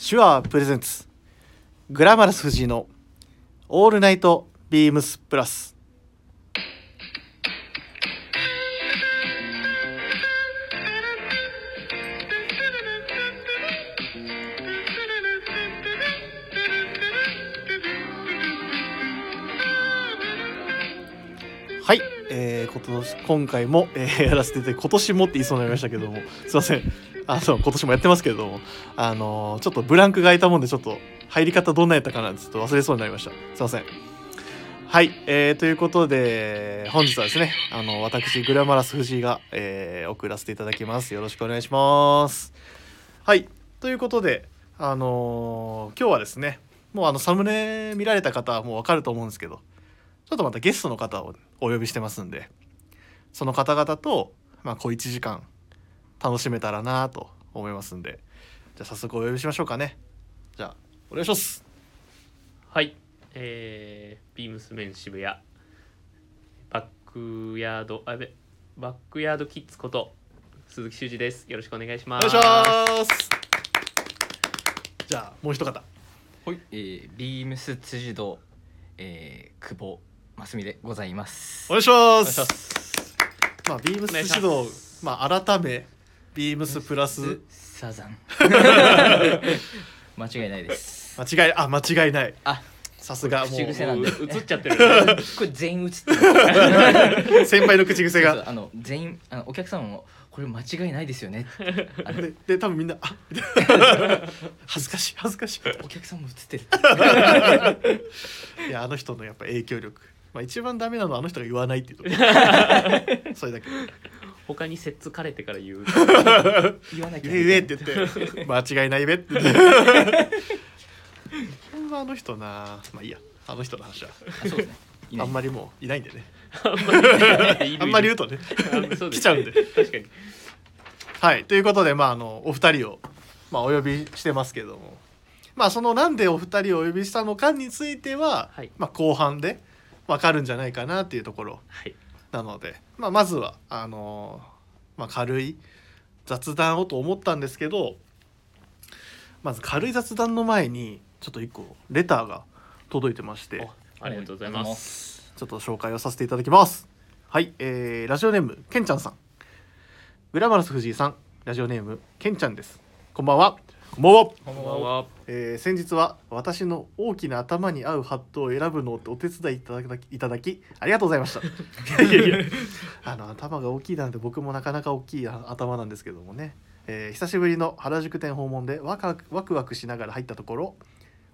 手話プレゼンツ。グラマラス藤井のオールナイトビームスプラス。はい、えー、今年今回も、えーやらせていただき今年もって言いそうになりましたけども。すいません。あの今年もやってますけれどもあのちょっとブランクが空いたもんでちょっと入り方どんなやったかなちょっと忘れそうになりました。すいません。はい、えー、ということで本日はですねあの私グラマラス藤井が、えー送らせていただきます。よろしくお願いします。はいということであのー今日はですねもうあのサムネ見られた方はもうわかると思うんですけどちょっとまたゲストの方をお呼びしてますんでその方々とまあ小1時間楽しめたらなと思いますんで。じゃあ早速お呼びしましょうかね。じゃあお願いします。はい、えー、ビームスメン渋谷バックヤードあやべバックヤードキッズこと鈴木修二です。よろしくお願いします。お願いします。じゃあもう一方。はい、えー、ビームス辻堂、えー、久保真澄でございます。お願いします。お願いします。まあビームスお願いします。指導まあ改めビームスプラスサザン。間違いないです。間違いあ間違いないあ、さすがも口癖なんで映っちゃってる これ全員映ってる。う先輩の口癖そうがあの全員あのお客様もこれ間違いないですよね。でで多分みんなあ 恥ずかしい恥ずかしいお客様も映ってる。いやあの人のやっぱ影響力まあ一番ダメなのはあの人が言わないっていうところそれだけ他に摂津かれてから言う。言わなきゃ。言え言えって言って。間違いないべって。言ってほんまあの人な。まあいいや。あの人の話は。あそうですね。いない。あんまりもういないんでね。あんまり あんまり言うとね。あそうです来ちゃうんで。確かに。はい。ということでまああのお二人を、まあ、お呼びしてますけども。まあそのなんでお二人をお呼びしたのかについては、はい。まあ、後半でわかるんじゃないかなっていうところ。はいなので、まあ、まずはあのまあ、軽い雑談をと思ったんですけどまず軽い雑談の前にちょっと一個レターが届いてましておありがとうございます。ちょっと紹介をさせていただきます。はい、えーラジオネームけんちゃんさん。グラマラス藤井さん。ラジオネームけんちゃんです。こんばんはこんばんは。こんばんは。えー先日は私の大きな頭に合うハットを選ぶのをお手伝いいただきいただきありがとうございました。いやいやいや。あの頭が大きいなんて僕もなかなか大きい頭なんですけどもね、えー久しぶりの原宿店訪問でワクワクワクワクしながら入ったところ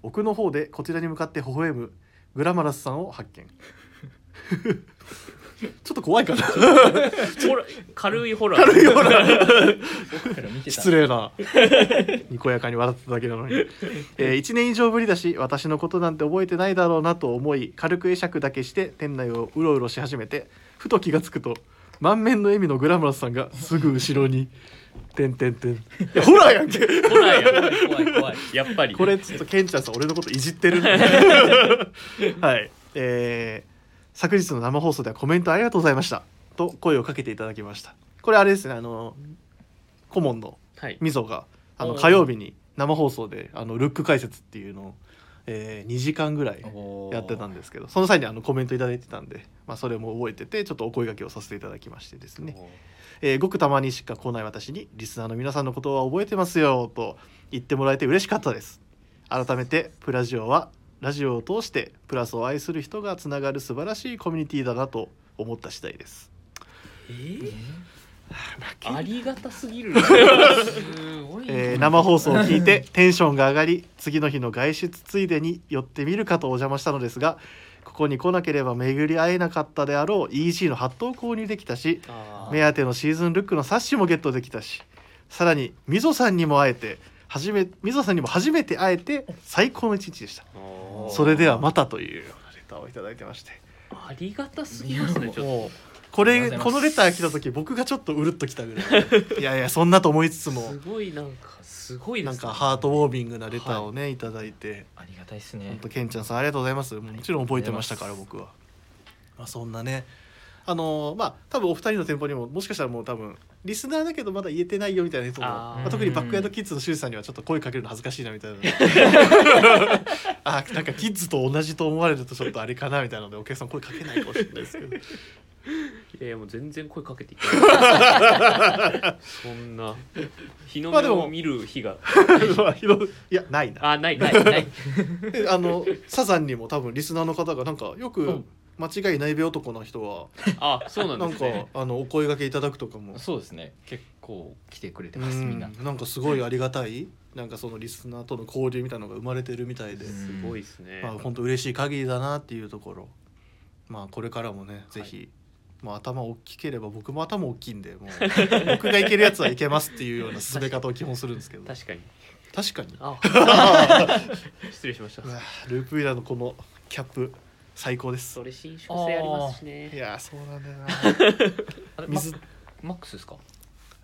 奥の方でこちらに向かって微笑むグラマラスさんを発見ちょっと怖いかな。ホラ軽いホラー。軽いような僕から見てた。失礼な。にこやかに笑ってただけなのに、えー、1年以上ぶりだし私のことなんて覚えてないだろうなと思い軽く会釈だけして店内をうろうろし始めてふと気がつくと満面の笑みのグラマラスさんがすぐ後ろに「てんてんてん」いやホラーやんけ。ホラーや怖い怖い怖い。やっぱりこれちょっとケンちゃんさん俺のこといじってる はい。えー昨日の生放送ではコメントありがとうございました。と声をかけていただきました。これあれですねあの顧問のはい。みぞがあのおー。火曜日に生放送であのルック解説っていうのを、えー2時間ぐらいやってたんですけどその際にあのコメントいただいてたんで、まあ、それも覚えててちょっとお声掛けをさせていただきましてですね、えーごくたまにしか来ない私にリスナーの皆さんのことは覚えてますよと言ってもらえて嬉しかったです。改めてプラジオはラジオを通してプラスを愛する人がつながる素晴らしいコミュニティだなと思った次第です。えー？ありがたすぎる。すごい。えー生放送を聞いてテンションが上がり次の日の外出ついでに寄ってみるかとお邪魔したのですがここに来なければ巡り会えなかったであろう EG のハットを購入できたし目当てのシーズンルックの冊子もゲットできたしさらにみぞさんにも会えて初めみぞさんにも初めて会えて最高の一日でした。それではまたというレターをいただいてまして。ありがたすぎますねちょっと。うございます。れこのレター来た時僕がちょっとうるっときたぐらい。いやいやそんなと思いつつとも。すごいなんかすごいねなんかハートウォーミングなレターをね、い、ただいて。ありがたいですね。本当。ケンちゃんさんありがとうございます。もちろん覚えてましたから僕は。まあそんなねあのまあ多分お二人の店舗にももしかしたらもう多分リスナーだけどまだ言えてないよみたいな人もあー。まあ、特にバックヤードキッズのシュウさんにはちょっと声かけるの恥ずかしいなみたいな。あなんかキッズと同じと思われるとちょっとあれかなみたいなのでお客さん声かけないかもしれないですけど。いやいやもう全然声かけていって そんな。日のまあでも目を見る日が。まあひどいいやないな。あないないない。であのサザンにも多分リスナーの方がなんかよくうん間違いないべ男の人はあそうなんなんかですねあのお声掛けいただくとかも。そうですね。結構来てくれてうますみん。な。んな。んかすごいありがたい。なんかそのリスナーとの交流みたいなのが生まれてるみたいで、うんすごいですね、まあ本当嬉しい限りだなっていうところ。まあこれからもねぜはひ、まあ頭大きければ僕も頭大きいんでもう。僕がいけるやつはいけますっていうような進め方を基本するんですけど。確かに。確かに。あ 失礼しました。うわループウィラーのこのキャップ最高です。それ伸縮性ありますしいねやーそうなんだよな。あれマ水マックスですか？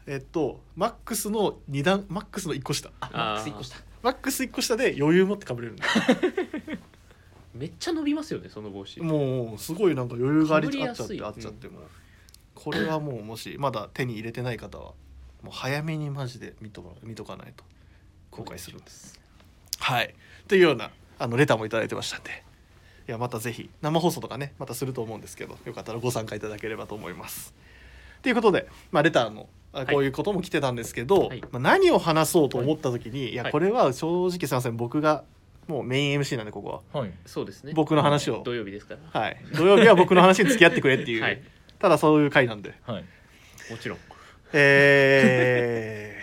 えっとマックスの2段マックスの1個下。マックス一個下。マックス1個下で余裕持ってかぶれるんだ。めっちゃ伸びますよねその帽子。もうすごいなんか余裕がありあっちゃってやすい。あっちゃってもう。これはもうもしまだ手に入れてない方はもう早めにマジで見とか見とかないと後悔するんです。はい。というようなあのレターもいただいてましたんでいやまたぜひ生放送とかねまたすると思うんですけどよかったらご参加いただければと思います。ということで、まあ、レターのこういうことも来てたんですけど、はい。まあ、何を話そうと思った時に、い、やはいこれは正直すいません僕がもうメイン MC なんでここは。はい。そうですね。僕の話を。土曜日ですから。はい、土曜日は僕の話に付き合ってくれっていう、はい。ただそういう回なんで。はい。もちろん。え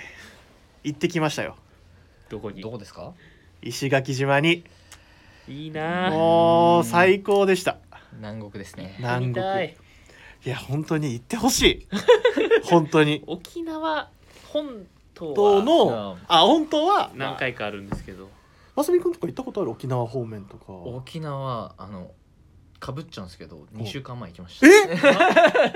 ー、行ってきましたよ。どこに？どこですか？石垣島にいいな。あもう最高でした。南国ですね。南国。い。いや本当に行ってほしい。本当に。沖縄本島のあ本当は？何回かあるんですけど。ますみくんとか行ったことある沖縄方面とか。沖縄あのかぶっちゃうんですけど2週間前行きました。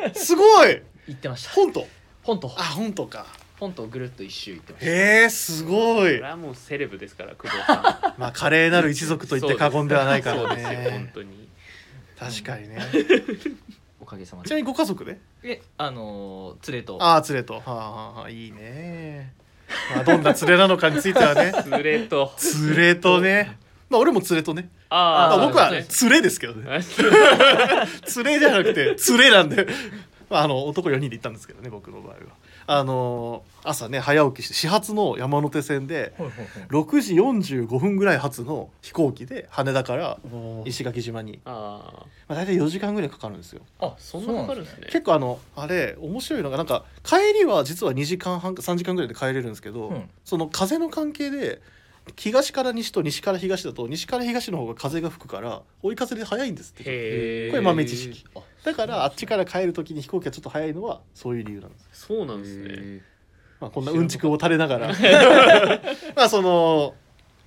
え？すごい！行ってました。本島？本島。あ本島か本島ぐるっと一周行ってました。へえすごい。それはもうセレブですから工藤さん。まあ華麗なる一族と言って過言ではないからそうですよ本ね当に。確かにね。おかげさまちなみで。にご家族で？えあのー連れと。ああ連れと。はあ、はあはあ、いいね。まあどんな連れなのかについてはね。スレと。連れとね。まあ俺も連れとね。ああまあ僕はそう連でれですけどね。あ連れじゃなくて連れなんでまああの男4人で行ったんですけどね僕の場合は。あのー朝ね早起きして始発の山手線でほいほいほい。6時45分ぐらい発の飛行機で羽田から石垣島に、あまあ、大体4時間ぐらいかかるんですよ。あそんなかかるんですね。結構あのあれ面白いのがなんか帰りは実は2時間半か3時間ぐらいで帰れるんですけど、うん。その風の関係で東から西と西から東だと西から東の方が風が吹くから追い風で早いんですって。これ豆知識。あだからあっちから帰る時に飛行機がちょっと早いのはそういう理由なんです、そうなんですね。へまあ、こんなうんちくを垂れながら。まあその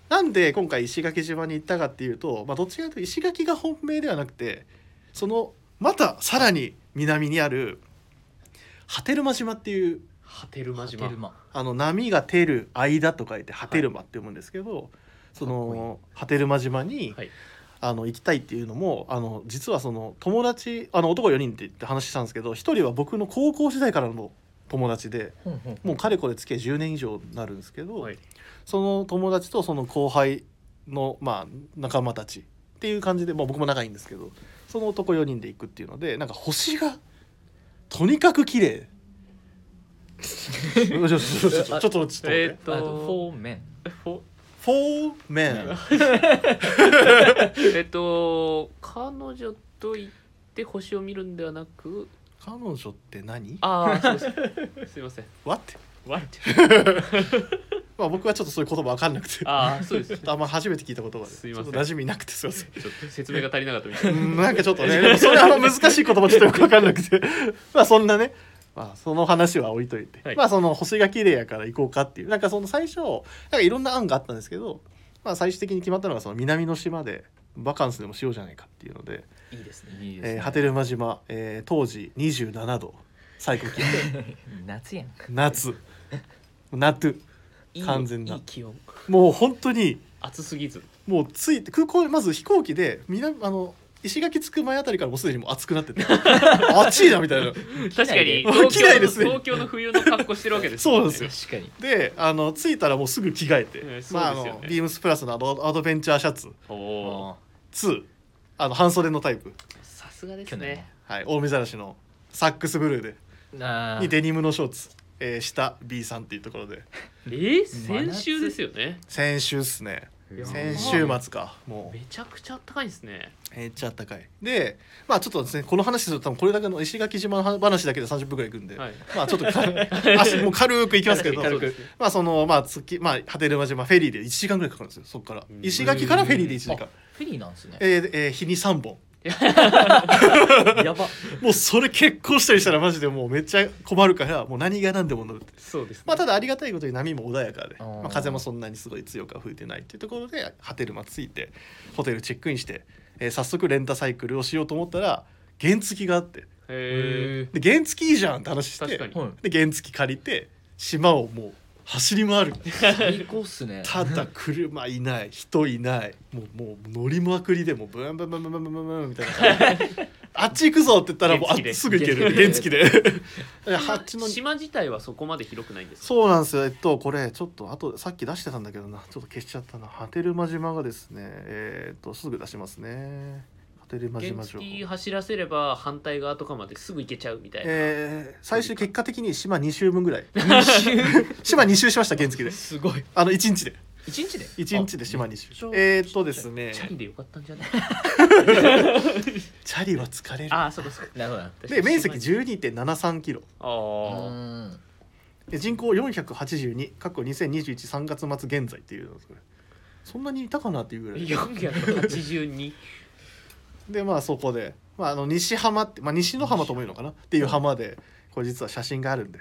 なんで今回石垣島に行ったかっていうと、まあ、どっちかというと石垣が本命ではなくてそのまたさらに南にある波照間島っていう波照間ー島テルマ。あの波が照る間と書いて波照間って読むんですけど、その波照間島に、はい。あの行きたいっていうのもあの実はその友達あの男4人って言って話したんですけど1人は僕の高校時代からの友達でもうかれこれ付き合い10年以上になるんですけど、はい。その友達とその後輩の、まあ、仲間たちっていう感じで、まあ、僕も仲いいんですけどその男4人で行くっていうのでなんか星がとにかく綺麗ちょっとちょっとちょっとちょっとえっとフォーメンフォーメンえっと彼女と行って星を見るん。ではなく彼女って何ああすいません ?What? What? まあ僕はちょっとそういう言葉分かん。なくてああそうですあん。ま初めて聞いた言葉ですいません。馴染みなくてすいません。ちょっと説明が足りなかったみたいうん。なん。かちょっとねそれあの難しい言葉ちょっとよく分かん。なくてまあそん。なねまあその話は置いといて、はい。まあその星が綺麗やから行こうかっていう。なんかその最初なんかいろんな案があったんですけど、まあ、最終的に決まったのがその南の島でバカンスでもしようじゃないかっていうのでいいですねいいですね。えー波照間島、えー当時27度最高気温。夏やん。夏。夏。完全な。いい気温。もう本当に暑すぎず。もう着いて空港まず飛行機で南あの石垣着く前あたりからもうすでにもう暑くなってて。暑いなみたいな。確かに。機東京の内ですね。東京の冬の格好してるわけですそうなんですよ。確かに。であの着いたらもうすぐ着替えて、ええまあ、あのビームスプラスのアドアドベンチャーシャツ。おお2あの半袖のタイプ、さすがですね。はい、大見ざらしのサックスブルーで。あにデニムのショーツ、えー、下 B さんっていうところで。えー、先週ですよね。先週っすね先週末か。もう。めちゃくちゃ高いですね。めっちゃあったかい。でまあちょっとですねこの話すると多分これだけの石垣島の話だけで30分ぐらいいくんで、はい。まあちょっとか 足もう軽くいきますけど。まあそのまあ月まあ波照間島フェリーで1時間ぐらいかかるんですよそこから。うん。石垣からフェリーで1時間。あフェリーなんですね。えーえー日に3本やば。もうそれ結婚したりしたらマジでもうめっちゃ困るからもう何が何でも乗るって。そうですね。まあただありがたいことに波も穏やかで、まあ、風もそんなにすごい強くは吹いてないっていうところで波照間着いてホテルチェックインして、えー早速レンタサイクルをしようと思ったら原付があって。へで原付いいじゃんって話して確かに。で原付借りて島をもう走り回る。最高っすね。ただ車いない人いない。もうもう乗りまくりでもブンブンブンブンブンブンブンみたいな。あっち行くぞって言ったらもうあっすぐ行ける。原付で。島自体はそこまで広くないんですそうなんですよ。えっとこれちょっとあとさっき出してたんだけどな。ちょっと消しちゃったな。波照間島がですねえー、っとすぐ出しますね。波照間島原情報付走らせれば反対側とかまですぐ行けちゃうみたいな、えー、最終結果的に島2周分ぐらい。島2周しました原付で。すごい。あの1日で。一日で？1日で島2周。えーっとですね。チャリでよかったんじゃない？チャリは疲れる。ああそうかそうか。なるほどで面積12.73キロ。あうあ、人口482過去20213月末現在っていうのそんなにいたかなっていうぐらい。482でまあそこで、まあ、あの西浜って、まあ、西の浜とも言うのかな？っていう浜でこれ実は写真があるんで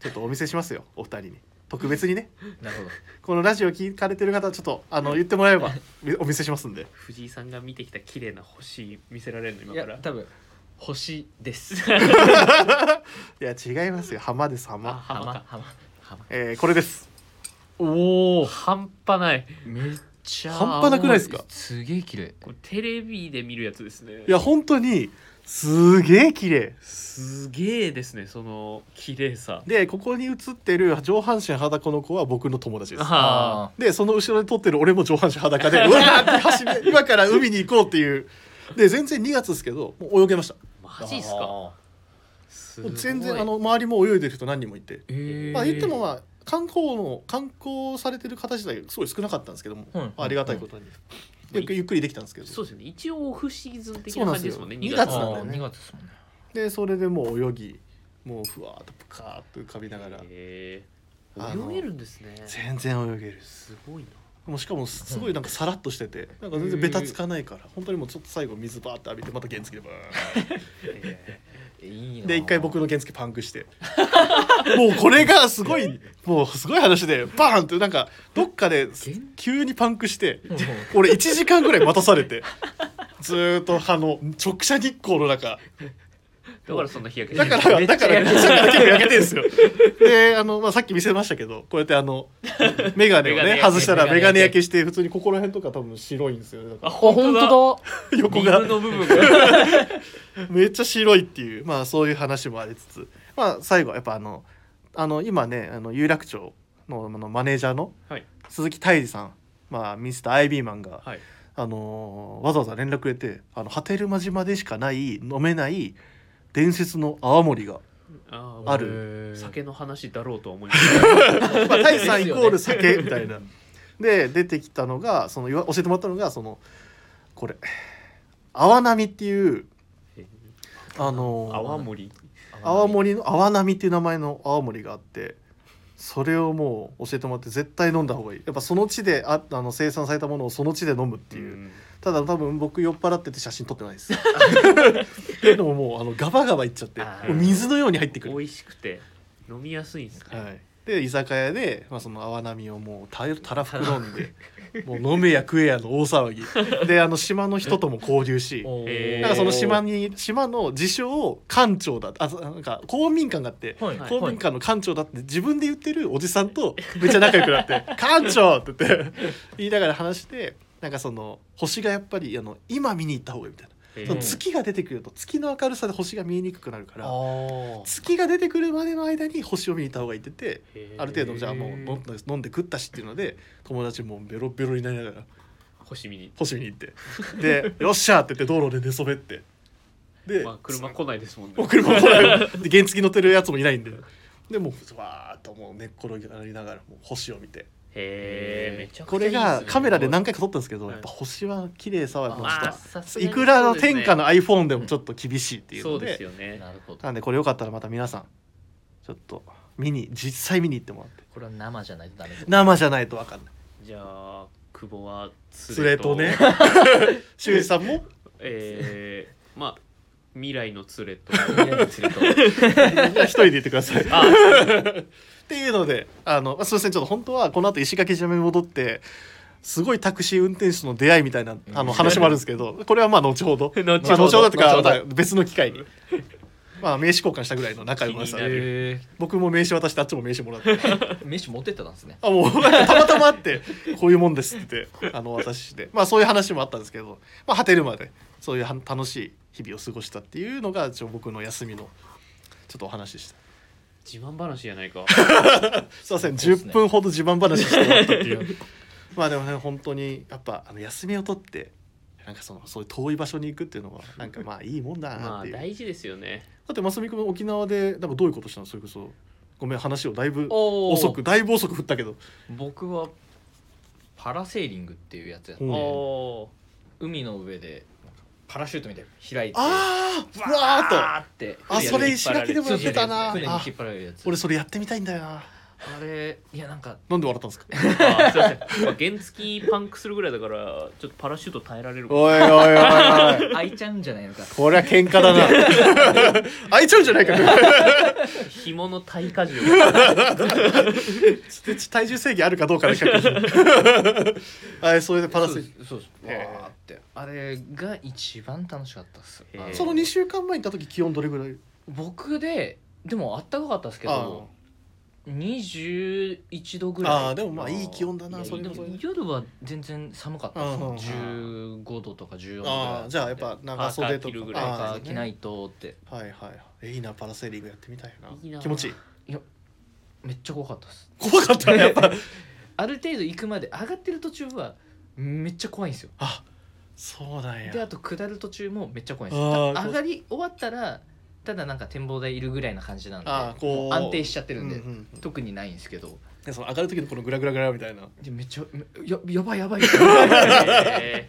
ちょっとお見せしますよお二人に。特別にね。なるほど。このラジオ聞かれてる方はちょっとあの言ってもらえればみお見せしますんで。藤井さんが見てきた綺麗な星見せられるの今から。いや多分星です。いや違いますよ。浜ですあ浜、浜か。浜。浜。えーこれです。おお半端ない。めっちゃ半端なくないですか？すげえ綺麗。これテレビで見るやつですね。いや本当にすげえ綺麗。すげえですねその綺麗さ。でここに写ってる上半身裸の子は僕の友達です。あでその後ろで撮ってる俺も上半身裸でうわーって走り 今から海に行こうっていう。で全然2月ですけどもう泳げました。マジっすか？全然あの周りも泳いでる人何人もいて、まあ言ってもまあ観光の観光されてる方自体すごい少なかったんですけども、うん。ありがたいことに、ゆっくりゆっくりできたんですけど。そうですよね。一応オフシーズン的な感じですすもんね。2 2月月なんだよね。2月ですもんね。でそれでもう泳ぎもうふわーっとプカーっと浮かびながら。泳げるんですね。全然泳げるす。ごいな。もうしかもすごいなんかさらっとしててなんか全然ベタつかないから本当にもうちょっと最後水バーって浴びてまた原付でバーン で一回僕の原付パンクして。もうこれがすごいもうすごい話でバーンってなんかどっかで急にパンクしてうん俺1時間ぐらい待たされてずーっとあの直射日光の中ーだからそんな日焼けだからだからだから結構焼けてるんですよ。であの、まあ、さっき見せましたけどこうやってあの 眼鏡をねメガネ焼け外したらメガネ焼け眼鏡焼けして普通にここら辺とか多分白いんですよね。ああ本当だ。横が。水の部分が。めっちゃ白いっていうまあそういう話もありつつ。まあ最後はやっぱあのあの今ねあの有楽町のあのマネージャーのはい。鈴木泰治さん、まあ、ミスターアイビーマンが、はい。あのーわざわざ連絡くれてあの波照間島でしかない飲めない伝説の泡盛が、あある。る酒の話だろうとは思いました まあ、泰治さんイコール酒みたいな。で出てきたのがその教えてもらったのがそのこれ。泡波っていうあのー泡盛？泡盛の泡波っていう名前の泡盛があってそれをもう教えてもらって絶対飲んだ方がいい。やっぱその地でああの生産されたものをその地で飲むっていう、んただ多分僕酔っ払ってて写真撮ってないです。っていうのももうあのガバガバいっちゃって水のように入ってくる、美味しくて飲みやすいんですね、はい、で居酒屋で、まあ、その泡波をもうたたらふく飲んでもう飲めや食えやの大騒ぎ。であの島の人とも交流しなんかその島に島の自称館長だあなんか公民館があってはい。公民館の館長だって自分で言ってるおじさんとめっちゃ仲良くなって「館長!」って言って言いながら話してなんかその星がやっぱりあの今見に行った方がいいみたいな。月が出てくると月の明るさで星が見えにくくなるから月が出てくるまでの間に星を見に行った方がいいって言ってある程度じゃあもう飲んで食ったしっていうので友達もベロベロになりながら星見に。星見に行って。で「よっしゃ!」って言って道路で寝そべって。で、まあ車来ないですもんね。車も来ない。で原付乗ってるやつもいないんで。でもうわーっともう寝っ転がりながらもう星を見てへえめちゃくちゃこれがカメラで何回か撮ったんですけどはい。やっぱ星は綺麗さはもうちょっまあといくらの天下の iPhone でもちょっと厳しいっていうそうでのですよね。なるほど。なんでこれよかったらまた皆さんちょっと見に実際見に行ってもらって。これは生じゃないとダメです生じゃないと分かんない。じゃあ久保は連れと。ね。修二さんも？えー、まあ未来の連れと。連れとじゃあ一人で言ってください。あっていうのであの、まあ、すいませんちょっと本当はこの後石垣島に戻ってすごいタクシー運転手との出会いみたいなあの話もあるんですけどこれはまあ後ほど。後ほど。まあ後ほどかまた別の機会に。まあ名刺交換したぐらいの仲良さ僕も名刺渡してあっちも名刺もらって。ー、名刺持ってったんですね。あもうたまたま会ってこういうもんですって言ってあの私して。まあそういう話もあったんですけど、まあ、果てるまでそういうは楽しい日々を過ごしたっていうのが一応僕の休みのちょっとお話でした自慢話じゃないか。すいませんそうっすね。10分ほど自慢話して終わったっていう。まあでもね本当にやっぱあの休みを取ってなんかそのそういう遠い場所に行くっていうのは なんかまあいいもんだなまあっていう、大事ですよね。だってますみくん沖縄でなんかどういうことしたの？それこそ。ごめん話をだいぶおー。遅くだいぶ遅く振ったけど。僕はパラセーリングっていうやつやってうんおー。海の上でパラシュートみたいに開いてああふわーっと。あそれ石垣でもやってたな。あ船に引っ張られるやつ。俺それやってみたいんだよなあれいやなんかなんで笑ったんですか？あすいません、まあ、原付パンクするぐらいだからちょっとパラシュート耐えられるかおいおいおいおい。開いちゃうんじゃないのか。これは喧嘩だな。開いちゃうんじゃないか。紐の耐荷重。が体重制限あるかどうかだけはい それでパラセそうですそうです。わへーーって。あれが一番楽しかったっす。その2週間前に行った時気温どれぐらい？僕ででもあったかかったですけど21度ぐらい。あーでもまあいい気温だなそれでもそれで。夜は全然寒かった。ですうんうんうん。15度とか14度ぐらいああじゃあやっぱ長袖とパーカー着るぐらい。か着ないとって。はいはいえいいなパラセーリングやってみたいな。いいな。気持ちいい。めっちゃ怖かったです。怖かったね やっぱ。ある程度行くまで上がってる途中はめっちゃ怖いんですよ。あそうなんや。であと下る途中もめっちゃ怖いんですあ上がり終わったらただなんか展望台いるぐらいな感じなんであーこう。安定しちゃってるんで、うんうんうん。特にないんですけど。でその上がる時のこのグラグラグラみたいな。でめっちゃめややばいやばい。へ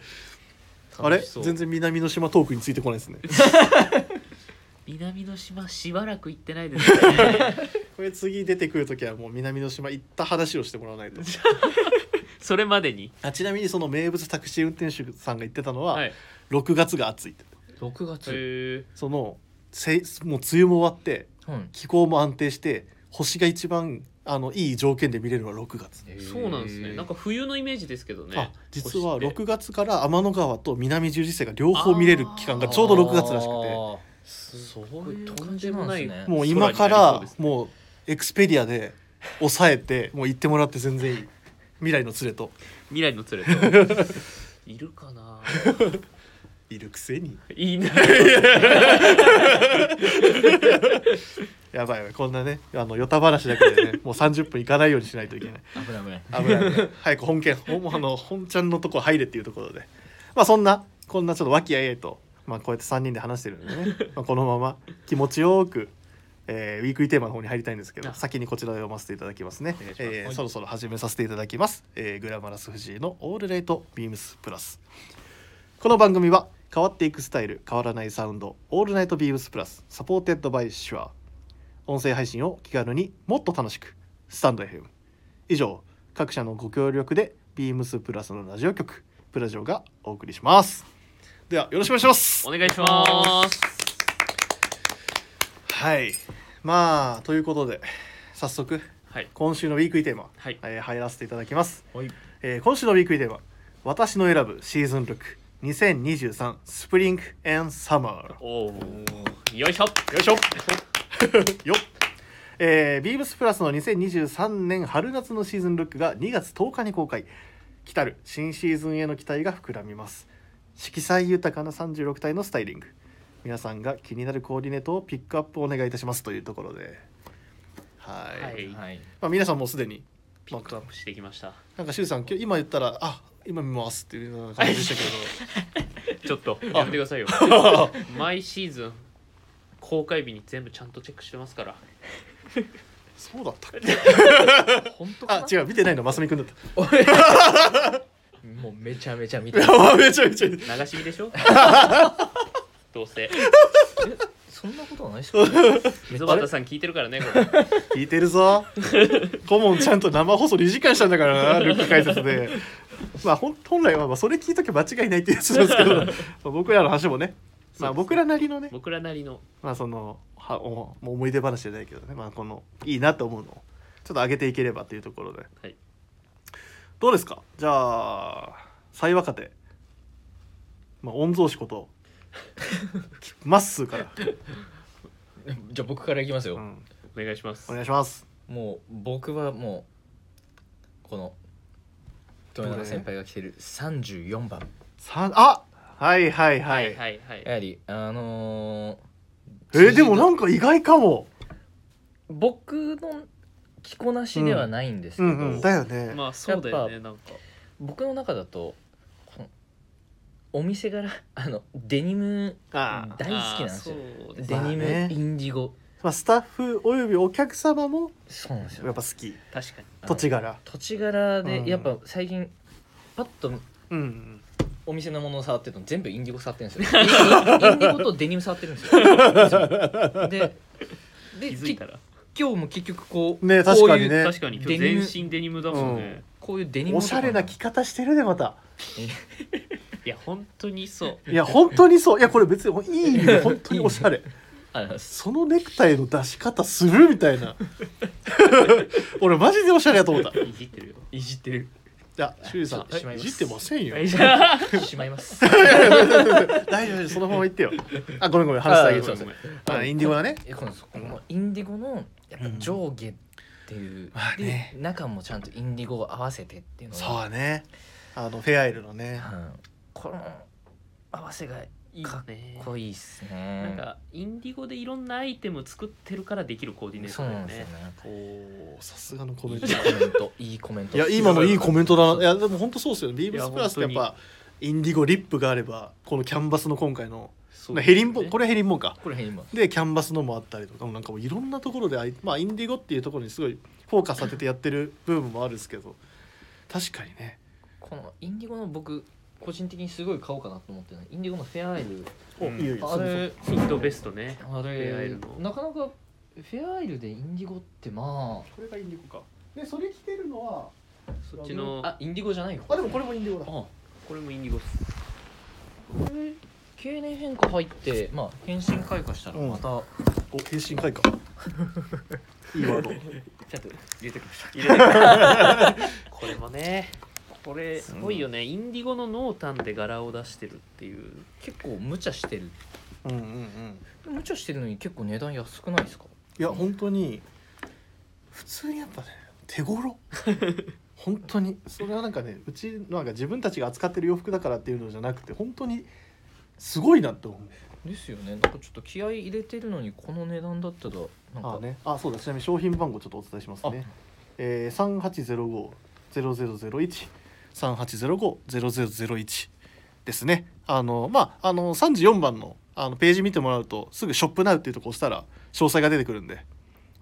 あれ？楽しそう。全然南の島トークについてこないですね。ー 南の島しばらく行ってないですね。これ次出てくる時はもう南の島行った話をしてもらわないと。それまでに。あちなみにその名物タクシー運転手さんが言ってたのは、はい。6月が暑いって。6月、へそのせもう梅雨も終わってうん気候も安定して星が一番あのいい条件で見れるのは6月、えそうなんですね。なんか冬のイメージですけどね。あ実は星って。6月から天の川と南十字星が両方見れる期間がちょうど6月らしくて。あそういうと感じんでもないなんですねもう今か空になりそうらですね。もうエクスペディアで抑えてもう行ってもらって全然いい。未来の連れと。未来の連れと。いるかないるくせに。いい。な やばいやばい。こんなねあのヨタ話だけでね もう30分いかないようにしないといけない。ー危ない危ない。危ない危ない。早く本件本あの本ちゃんのとこ入れっていうところで。まあそんなこんなちょっと和気あいあいと、まあ、こうやって3人で話してるんでね、まあ、このまま気持ちよく、えーウィークリーテーマの方に入りたいんですけどあ。先にこちらを読ませていただきますね。えーそろそろ始めさせていただきます、えーグラマラス藤井のオールレイトビームスプラス。この番組は変わっていくスタイル変わらないサウンドオールナイトビームスプラス supported by シュア音声配信を気軽にもっと楽しくスタンド FM 以上各社のご協力でビームスプラスのラジオ局プラジオがお送りします。ではよろしくお願いします。お願いします。はい。まあということで早速はい。今週のウィークリーテーマ、はい。えー入らせていただきます、はい。えー今週のウィークリーテーマ私の選ぶシーズンルック2023スプリングサマー。おおよいしょ。よいしょ。よっ。えー、ビームスプラスの2023年春夏のシーズンルックが2月10日に公開。来たる。新シーズンへの期待が膨らみます。色彩豊かな36体のスタイリング。皆さんが気になるコーディネートをピックアップお願いいたします。というところで。はい、はい。はいまあ、皆さんもうすでに。ピックアップしてきました。なんかしゅうさん今日今言ったらあ今見ますっていうような感じでした ちょっとやめてくださいよ。毎シーズン公開日に全部ちゃんとチェックしてますから。そうだったっけ？本当あ違う見てないのますみくんだっもうめちゃめちゃ見てたやばめちゃめちゃ流し見でしょ？どうせそんなことはないですか溝端さん聞いてるからねこれ。聞いてるぞ。顧問ちゃんと生放送2時間したんだからなルック解説で。まあ本来はまあそれ聞いとけば間違いないっていうやつなんですけど まあ僕らの話もねまあ僕らなりのね僕らなりの。まあそのはおもう思い出話じゃないけどねまあこのいいなと思うのをちょっと上げていければというところで、はい。どうですか？じゃあ最若手まあ御曹司こと まっすーから、じゃあ僕からいきますよ、うん、お願いします。お願いします。もう僕はもうこの豊永先輩が着てる34番さあはいはいは、はいいはいはい。やはりあのえーでもなんか意外かも。僕の着こなしではないんですけど、うんうん。だよね、まあそうだよねなんか。僕の中だとお店柄 あのデニムあ大好きなんですよ。デニム、まあね。インディゴ。まあ、スタッフおよびお客様もそうなんですよ。やっぱ好き。確かに。土地柄。土地柄で、うん。やっぱ最近パッとうんお店のものを触ってると全部インディゴ触ってるんですよ。インディゴとデニム触ってるんですよ。ででき気づいたら。今日も結局こうねこういう確かにね。確かに今日デニム全身デニムだもんね。こういうデニムおしゃれな着方してるねまたいや本当にそう。いや本当にそう。いやこれ別にいい意味で本当におしゃれ。あのそのネクタイの出し方するみたいな。俺マジでおしゃれやと思った。いいじってるよ。いじってる。やシュウさしまいます。いじってませんよ。大 丈しまいます。大丈夫そのまま言ってよ。あごめんごめん話してあげてあそうそうあインディゴだね。えこのこのインディゴのやっぱ上下っていう、まあね。で中もちゃんとインディゴを合わせてっていうのそうね。あのフェアイルのね。うんこの合わせが夫いいかっねこいいっすね。なんかインディゴでいろんなアイテム作ってるからできるコーディネートだよね。さすがのコメンいいトコメント。いいコメント。いや今のいいコメントだな。いやでも本当そうですよね。ビームスプラスってやっ本ぱインディゴリップがあればこのキャンバスの今回のそうヘリンボンこれヘリンボンか。これ変今でキャンバスのもあったりとかもなんかもういろんなところであいまあインディゴっていうところにすごいフォーカス当ててやってる部分もあるんですけど。確かにね。このインディゴの僕個人的にすごい買おうかなと思ってるのインディゴのフェアアイル。うん。いいよいいよ。あれフィットベストね。あフェアアイルの。なかなかフェアアイルでインディゴってまこれがインディゴか。でそれ着てるのはそっちのああインディゴじゃないよあでもこれもインディゴだ。あこれもインディゴっす。これ経年変化入ってまあ経年変化したらまた、お変身開花。いいワード。ちゃんと入れてきました。入れて これもねこれすごいよね、インディゴの濃淡で柄を出してるっていう。結構無茶してる。うんうんうん。無茶してるのに結構値段安くないですか？いや本当に普通にやっぱね手頃。本当に。それはなんかねうちのなんか自分たちが扱ってる洋服だからっていうのじゃなくて本当にすごいなって思う。ですよね。なんかちょっと気合い入れてるのにこの値段だったらなんか。あね。あそうだ。ちなみに商品番号ちょっとお伝えしますね。えー、3805-0001 3805-0001ですね。あのまああの34番のあのページ見てもらうとすぐ「ショップナウ」っていうとこ押したら詳細が出てくるんで、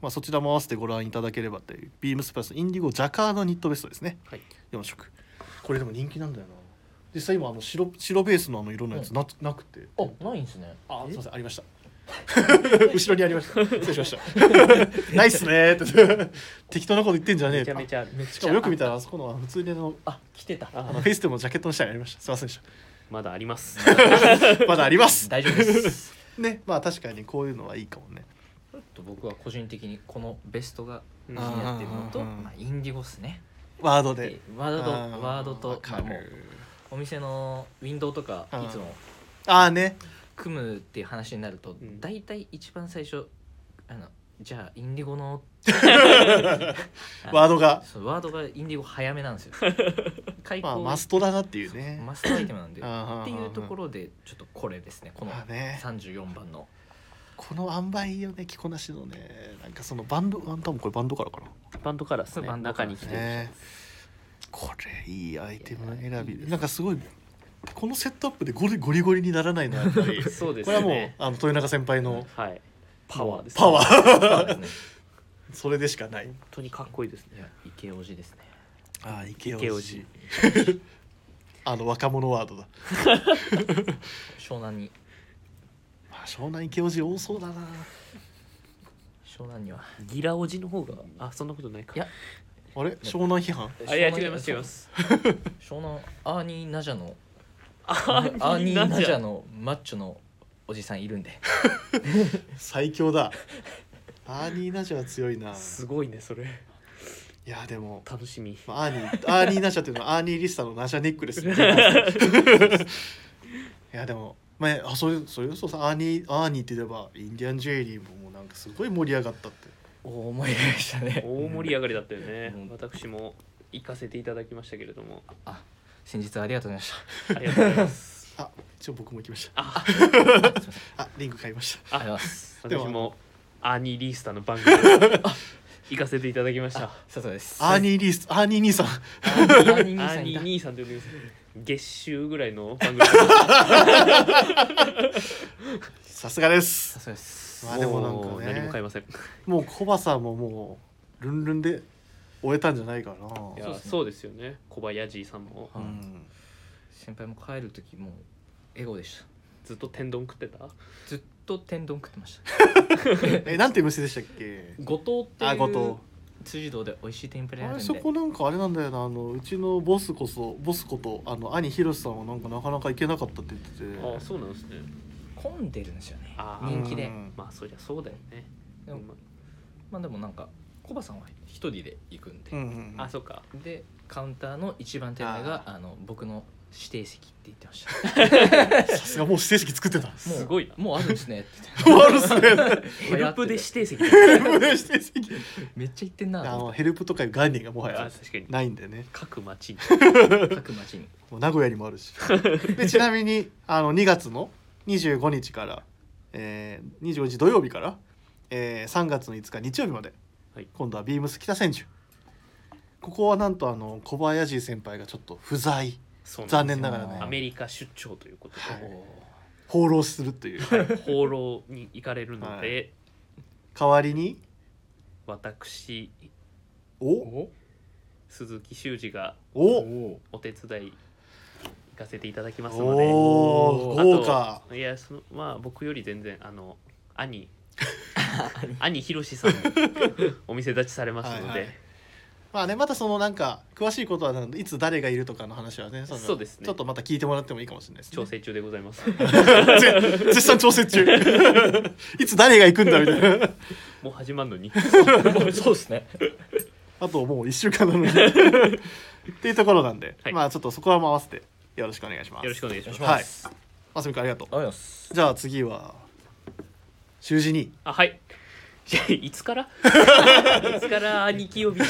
まあ、そちらも合わせてご覧いただければというビームスプラスインディゴジャカードニットベストですね、はい。4色これでも人気なんだよな。実際今あの白白ベースのあの色のやつな,、なくて。あないんですね。あすいませんありました 後ろにありました。失礼しました。ないっすね。ーって適当なこと言ってんじゃねえ。めちゃめちゃあるしかもよく見たらあそこの普通にあのあ来てた。あのフェイスでもジャケットの下にありました。すいませんでしまだあります。た まだあります。大丈夫です。ねまあ確かにこういうのはいいかもね。ちょっと僕は個人的にこのベストがうん。気になってるのと、まあ、インディゴっすね。ワードで。でワードとあー。ワードとお店のウィンドウとかうんいつも。ああね組むっていう話になると、ん。大体一番最初あのじゃあインディゴの ワードが。そうワードがインディゴ早めなんですよ。開口まあマストだなっていうね。マストアイテムなんでっていうところでちょっとこれですね。このまあね。34番の。この塩梅いいよね着こなしのねなんかそのバンドあ多分これバンドからかな。バンドカラーですねバンドカラー中に着てる。ね。これいいアイテム選びなんかすごいこのセットアップでゴリゴリゴリにならないのはやっぱりそうですこれはもうねあの豊中先輩のはい。パワーですね。パワー。ですね。それでしかない。本当にかっこいいですね。池王子ですね。ああ池池王王子子あの若者ワードだ、湘南に。まあ、湘南池王子多そうだな。湘南には。ギラおじの方があそんなことないか。いや。あれ？湘南批判？あいや湘南違います違います。湘南アーニーナジャのあアーニーナジャののマッチョのおじさんいるんで。最強だ。アーニーナジャは強いな。すごいねそれ。いやでも楽しみ。まあアーニーアーニーナジャっていうのはアーニーリスタのナジャネックレス。いやでもまああそれそれそうさアーニーアーニーって言えばインディアンジュエリーももうなんかすごい盛り上がったって。お思い出ましたね。大盛り上がりだったよね。うん。私も行かせていただきましたけれども。あ先日はありがとうございましありがとうございますあ一応僕も行きました。あたあすいませんありがとうあリング買いましたございます。私もアーニー・リースターの番組に行かせていただきました。さすがです。アーニーリースアーニー兄さん。アーニーアーニー兄さんいた兄さんという月収ぐらいの番組さすがです。さすがです。まあでもなんかね。何も買いません。いもうコバさんももうルンルンで終えたんじゃないかな。やそうですよね。小林さんも。はい。うん。先輩も帰る時もう笑顔でした。ずっと天丼食ってた？ずっと天丼食ってました。えなんていう店でしたっけ？五島ってあ後いう藤辻堂で美味しい天ぷらああるんで。れそこなんかあれなんだよな。あのうちのボスこそボスことあの兄ひろしさんはなんかなかなか行けなかったって言ってて。ああそうなんですね。混んでるんですよね。あー。人気で。うん。まあそりゃそうだよね。でもままあでもなんかコバさんは一人で行くんで、うんうんああそっか。でカウンターの一番手前があの僕の指定席って言ってました。さすがもう指定席作ってた。もうすごいな。もうあるんですね。って言ってあるっすね ヘルプで指定席。指定席。めっちゃ行ってんな。あと思っのヘルプとかいう概念がもはあや確かに。ないんでね。各町に。て 各町に。もう名古屋にもあるし。でちなみにあの2月の25日から、えー、25日土曜日から、えー、3月の5日日曜日まで、はい。今度はビームス北千住。ここはなんとあの小林先輩がちょっと不在。そう残なんです念ながらね。アメリカ出張ということで、はい。お放浪するという。放浪に行かれるので、代わりに？私。お？お？鈴木修二がお？おお手伝い行かせていただきますので。おーあと豪華いやそのまあ僕より全然あの兄 兄ひろしさんも お店立ちされますので、はいはい。まあねまたそのなんか詳しいことはなんいつ誰がいるとかの話はねのそうですね。ちょっとまた聞いてもらってもいいかもしれないです、ね、調整中でございます。ぜ 絶賛調整中。いつ誰が行くんだみたいな。もう始まるのに。そう。ですね。あともう1週間なのに。っていうところなんで、はい。まあちょっとそこは合わせてよろしくお願いします。よろしくお願いします。はい。ますみくんありがとう。ありがとうございます。じゃあ次は習字に。あはい。いやいつから？いつから兄貴呼び？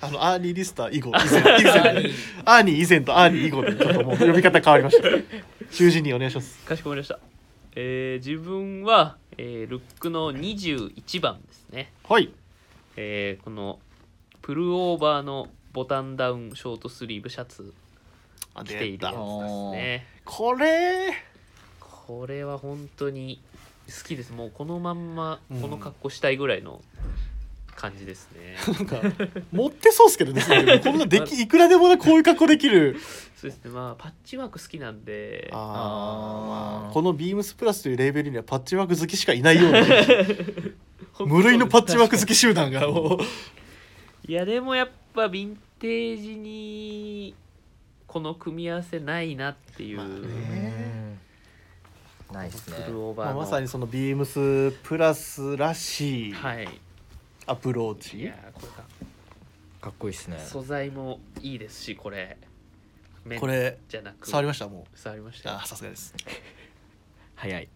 あのアーニーリスター以後。以前以前。アーニー。以前とアーニー以後でちょっともう呼び方変わりました。習字にお願いします。かしこまりました、えー自分は、えールックの21番ですね、はい。えーこのプルオーバーのボタンダウンショートスリーブシャツ。あ着ているやつですね。これこれは本当に好きです。もうこのまんまうん。この格好したいぐらいの感じですね、なんか持ってそうっすけどね。こんなできいくらでもねこういう格好できる。そうですね。まあパッチワーク好きなんで。あー。あー。まあこのビームスプラスというレーベルにはパッチワーク好きしかいないような。無類のパッチワーク好き集団が。もういやでもやっぱヴィンテージにこの組み合わせないなっていう、まあね。うんないですね。プルオーバまあ、まさにそのビームスプラスらしいはい。アプローいチ、やーこれがかっこいいですね。素材もいいですしこれ。綿これじゃなく。触りました？も触りましうたよ。あさすがです。早い。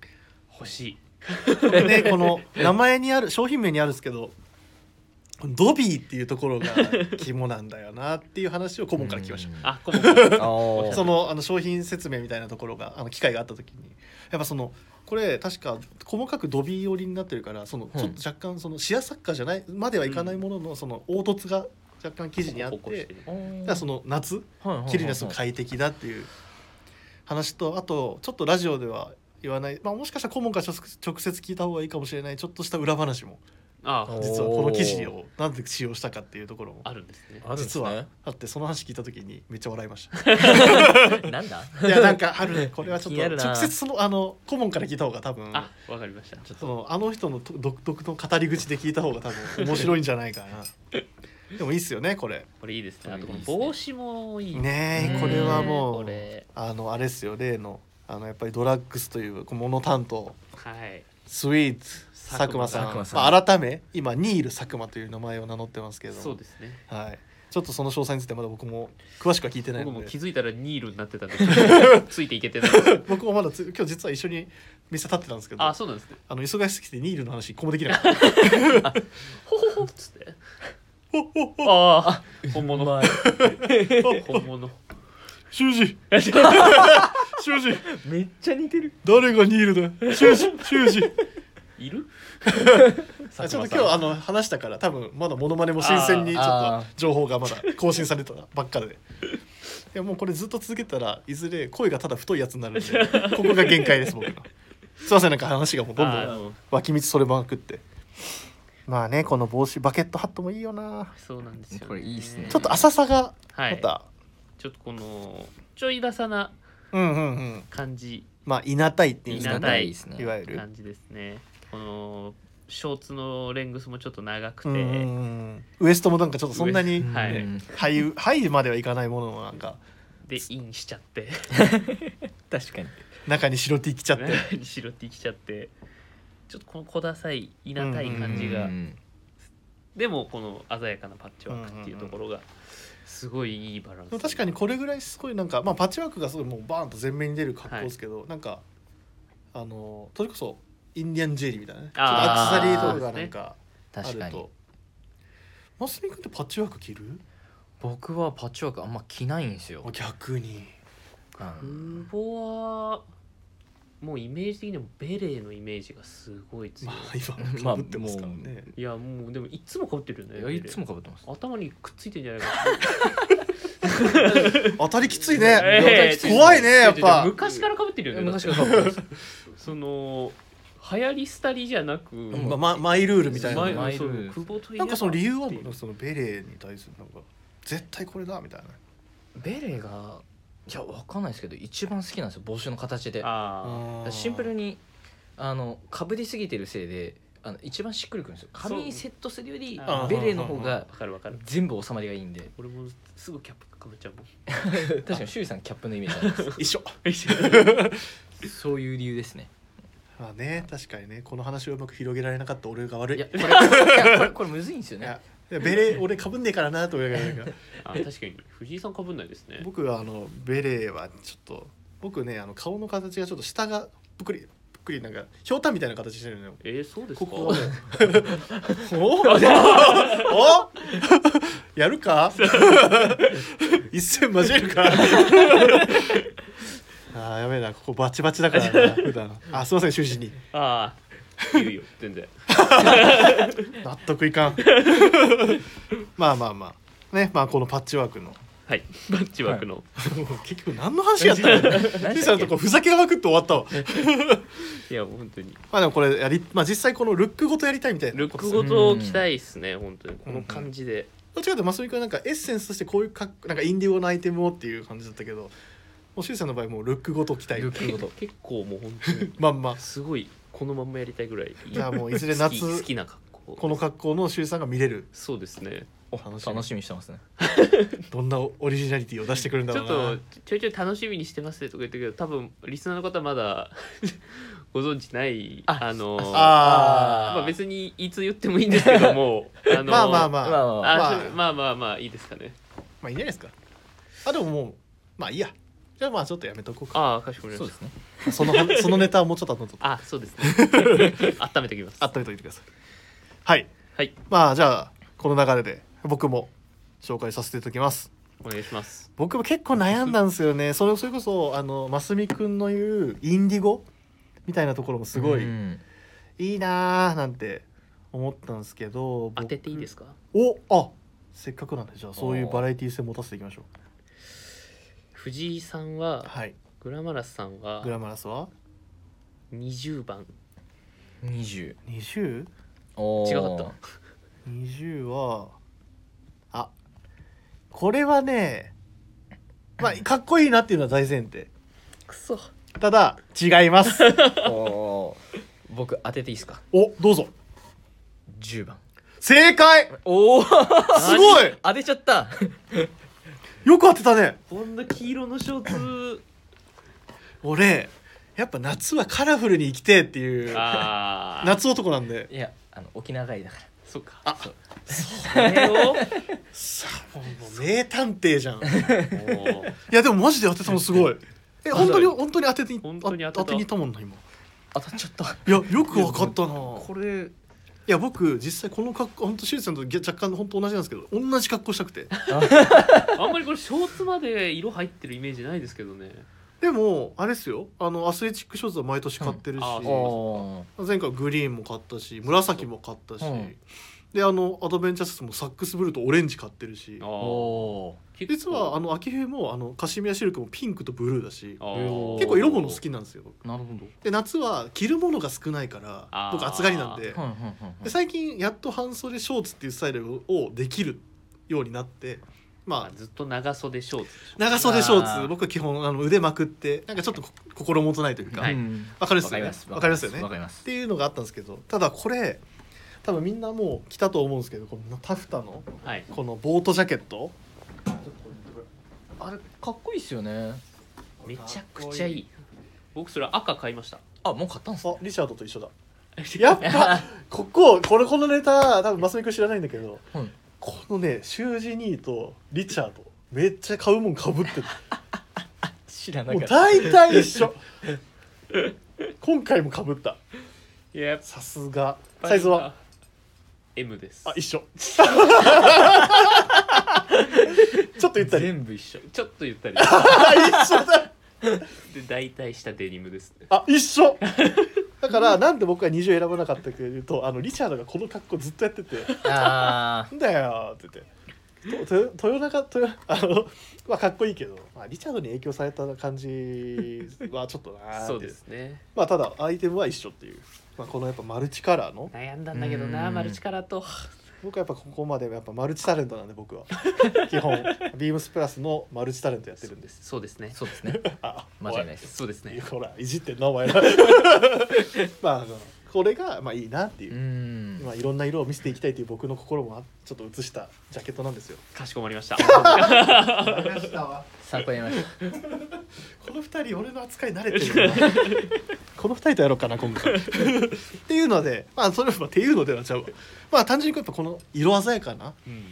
欲しい。で この名前にある商品名にあるんですけどドビーっていうところが肝なんだよなっていう話を顧問から聞きました。あこうもああそのあの商品説明みたいなところがあの機会があった時にやっぱそのこれ確か細かくドビー寄りになってるからそのちょっと若干そのシアサッカーじゃないまではいかないもののその凹凸が若干記事にあってだからその夏着るにはすごく快適だっていう話とあとちょっとラジオでは言わない、まあ、もしかしたら顧問から直直接聞いた方がいいかもしれない。ちょっとした裏話もあお実はこの記事をなんで使用したかっていうところもあるんですね。あるんです実はね。あってその話聞いた時にめっちゃ笑いました。なんだ？いやなんかある。ねこれはちょっと気になるな。直接そのあの顧問から聞いた方が多分あわかりました。そのあの人のと独特の語り口で聞いた方が多分面白いんじゃないかな。でもいいっすよねこれ。これいいですね。あとこの帽子もいいね。これはもうこれ。あのあれっすよ例のあのやっぱりドラッグスというモノ担当。はいスイーツ佐久間さん。間さん。まあ、改め今ニール佐久間という名前を名乗ってますけど。そうですね。はい、ちょっとその詳細についてまだ僕も詳しくは聞いてない僕もので気づいたらニールになってたんで。ついていけてない。僕もまだつ今日実は一緒に店立ってたんですけど。あそうなんですね。あの忙しすぎてニールの話一個もできなかった。ほほほっつってああ本物。本物修二修二めっちゃ似てる。誰がニールだ。修二修二いる？あちょっと今日あの話したから多分まだモノマネも新鮮にちょっあと情報がまだ更新されたばっかで。いやもうこれずっと続けたらいずれ声がただ太いやつになるんで ここが限界です僕の。すいませんなんか話がもうどんどん脇道それまくって。まあねこの帽子バケットハットもいいよな。そうなんですよ、ね、これいいっすね。ちょっと浅さがはい。また、ちょっとこのちょいダサなうんうんうん。感じ。まあ稲たいっていうんですか稲たいですねいわゆる。感じですね。このショーツのレングスもちょっと長くて、うんうんうん。ウエストもなんかちょっとそんなにはい。うんハイハイまではいかないもののなんか。でインしちゃって。確かに。中に白 T 着ちゃって。白 T 着ちゃって。ちょっとこの小ダサい稲たい感じが、うん。でもこの鮮やかなパッチワークっていうところがすごいいいバランス。でも確かにこれぐらいすごいなんかまあパッチワークがすごいもうバーンと前面に出る格好ですけど、なんかあのそれこそインディアンジェリーみたいなね。ちょっとあアクセサリーーとかがなんかあ確かに。るとマスミ君ってパッチワーク着る？僕はパッチワークあんま着ないんですよ、逆に。うん。久保はもうイメージ的にもベレーのイメージがすごい強い、まあ今まあかぶってますからね、いやもうでもいつもかぶってるよねいやいつもかぶってます。頭にくっついてんじゃないか。当たりきついなね、えー。怖いねやっぱ。昔からかぶってるよね。昔からかぶってます。その流行り廃りじゃなく、まあまマイルールみたいな。前マイルそう久保といえばなんかその理由はっていう。そのベレーに対するなんか絶対これだみたいな。ベレーがいやわかんないですけど一番好きなんですよ帽子の形で。あシンプルにあのかぶりすぎてるせいであの一番しっくりくるんですよ。髪にセットするよりあー。ベレーの方あがわかるわかる。全部収まりがいいんで。俺もすぐキャップかぶっちゃうもん。確かに周囲さんキャップのイメージあります。一 緒そういう理由ですね。まあね確かにね。この話をうまく広げられなかった俺が悪い。いやこれいやこれこれむずいんですよねベレー俺かぶんねえからなと思いながらなんか。あ確かに。藤井さんかぶんないですね。僕はあのベレーはちょっと僕ねあの顔の形がちょっと下がぷっくりぷっくりなんかひょうたんみたいな形してるのよ。えー、そうですか？ここ。はもうお？お？やるか？一戦交えるか？あーやべえな。ここバチバチだからな普段。あすいません終始に。ああいいよ。全然。納得いかん。まあまあまあ。ねまあこのパッチワークの。はい。バッチワークの、結局何の話やったの？小さなとこふざけまくって終わったわ。い、やもう本当に。まあでもこれやり、まあ、実際このルックごとやりたいみたいなルックごと着たいっすね本当に。この感じで、どっちかというとマスミ君はなんかエッセンスとしてこういうかっなんかインディゴのアイテムをっていう感じだったけどもうシュウさんの場合もうルックごと着たいルックごと。結構もう本当に。まんま。すごいこのまんまやりたいぐらいじゃあもういずれ夏好き好きな格好。この格好のシュウさんが見れる。そうですね。お楽しみ楽しみにしてますね。どんなオリジナリティを出してくるんだちょろうな。っとちょいちょい楽しみにしてますねとか言ってるけど多分リスナーの方まだ ご存知ないああのあー。まあ別にいつ言ってもいいんですけども あのまあまあまあ。まあまああまあ。そまあまあまあいいですかね。まあいいんじゃないですか。あでももうまあいいやじゃあまあちょっとやめとこうか。ああかしこまりましそうですね。その そのネタはもうちょっと後あそうですね。温めておきます。温めといてください。はい。はい。まあじゃあこの流れで僕も紹介させていただきます。お願いします。僕も結構悩んだんですよね。それそれこそあのますみくんの言うインディゴみたいなところもすごいうん。いいなーなんて思ったんですけど当てていいですか？かおあせっかくなんでじゃあそういうバラエティー性持たせていきましょう藤井さんははい。グラマラスさんはグラマラスは？20番。20 20?20 おー。違かった。はあこれはねまあ かっこいいなっていうのは大前提。くそ。ただ違います。おー。僕当てていいですか？おどうぞ。10番。正解。おおすごい。当てちゃったよく当てたね。こんな黄色のショーツ。俺やっぱ夏はカラフルに生きてえっていう夏男なんで。いやあの沖縄帰りだかそっか。あそれを？さあもうもう名探偵じゃん。いもうやでもマジで当てたのすごい。え本当に本当に当てて本当に当てた。当てにいったもんな今。いら当たっちゃった。やよくわかったな。これいや僕実際この格好本当シュウさんと若干本当同じなんですけど同じ格好したくて。あ。んまりこれショーツまで色入ってるイメージないですけどね。でもあれですよ。あのアスレチックショーツは毎年買ってるし、うん。前回グリーンも買ったし紫も買ったし、うんであのアドベンチャースーツもサックスブルーとオレンジ買ってるし。実はあの秋冬もあのカシミヤシルクもピンクとブルーだし結構色物好きなんですよ。ーなるほど。で夏は着るものが少ないから僕暑がりなんで。で最近やっと半袖ショーツっていうスタイルをできるようになってまあずっと長袖ショーツ長袖ショーツ僕は基本あの腕まくってなんかちょっとこ心もとないというか、わはい。うんかるっすよね。わかります。わかりますよね。わかります。っていうのがあったんですけどただこれ多分みんなもう着たと思うんですけどこのタフタのはい。このボートジャケット。あれかっこいいっすよね。めちゃくちゃいい。僕それ赤買いました。あもう買ったんすあリチャードと一緒だ。やっぱこここれこのネタ多分マスミ君知らないんだけどはい。このねシュージニーとリチャードめっちゃ買うもんかぶってる。知らなもうかった。大体一緒。今回もかぶった。いややっさすが。サイズは？M です。あ一緒。ちょっと言ったり。全部一緒。ちょっと言ったり。あ一緒だ。で大体下デニムですね。あ一緒。だからなんで僕は20選ばなかったかというとあのリチャードがこの格好ずっとやってて。あなんだよって言って。とと豊中豊あのまあかっこいいけど、まあ、リチャードに影響された感じはちょっとなーってそうですね。まあただアイテムは一緒っていう、まあ、このやっぱマルチカラーの？悩んだんだけどなうん。マルチカラーと。僕はやっぱここまでやっぱマルチタレントなんで僕は。基本。ビームスプラスのマルチタレントやってるんですそうですね。そうですね。あ間違いないです。そうですね。ほらいじってんなお前ら。まああのこれがまあいいなっていう。う、ん。まあ、いろんな色を見せていきたいという僕の心もあちょっと映したジャケットなんですよ。かしこまりました。参考になりましこの二人俺の扱い慣れてるな。この二人とやろうかな今回。っていうのでまあそれはっていうのではちゃう。わまあ単純にやっぱこの色鮮やかな。うん。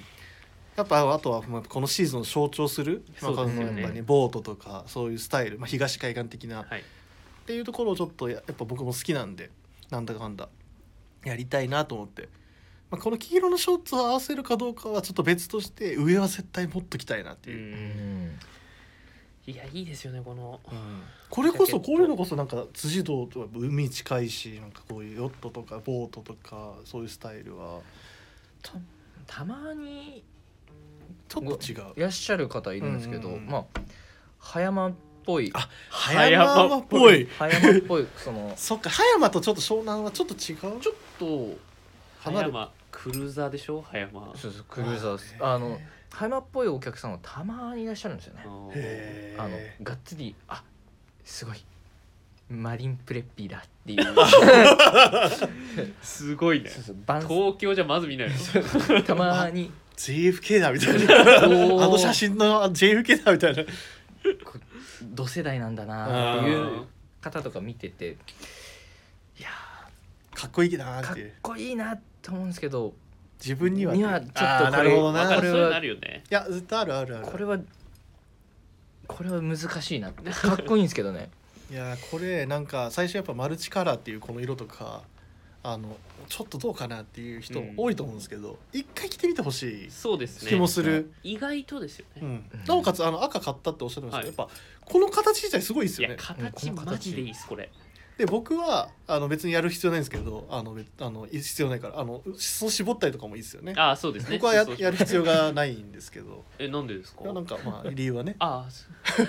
やっぱあとはまあこのシーズンを象徴する、まあ、こそうですよね。のやっぱねボートとかそういうスタイル、まあ、東海岸的な。はい。っていうところをちょっとややっぱ僕も好きなんでなんだかんだやりたいなと思って、まあ、この黄色のショーツを合わせるかどうかはちょっと別として上は絶対持っときたいなってういう、たうん。んいやいいですよねこの。これこそこういうのこそなんか辻堂とか海近いしなんかこういうヨットとかボートとかそういうスタイルは。たたまにちょっと違う。いらっしゃる方いるんですけど、うん。うんうんまあ葉山っぽい。あ葉葉山山っぽい。葉山っぽいその。そっか葉山とちょっと湘南はちょっと違う？ちょっと葉山クルーザーでしょ？葉山そうそうクルーザーああの葉山っぽいお客さんはたまにいらっしゃるんですよね。あのがっつりあすごい。マリンプレッピーだっていう。すごいね。東京じゃまず見ないの？たまに。JFK だみたいな。あの写真の JFK だみたいな。こ同世代なんだなっていう方とか見てていやかっこいいなーかっーってこいいなと思うんですけど自分には。にはちょっとこれなるほどな。これはるよねいや絶対あるあるある。これはこれは難しいなって。かっこいいんですけどね。いやこれなんか最初やっぱマルチカラーっていうこの色とかあのちょっとどうかなっていう人うん。多いと思うんですけど、一回着てみてほしいそうですね。気もする、意外とですよね、うん。なおかつあの赤買ったっておっしゃるんですけど、はやっぱこの形自体すごいですいやよね形うんこの形。マジでいいですこれで僕はあの別にやる必要ないんですけどあの別あの必要ないからあの裾絞ったりとかもいいですよね。ああそうですね。僕はややる必要がないんですけど。えなんでですか？いやなんかまあ理由はね。あ あそ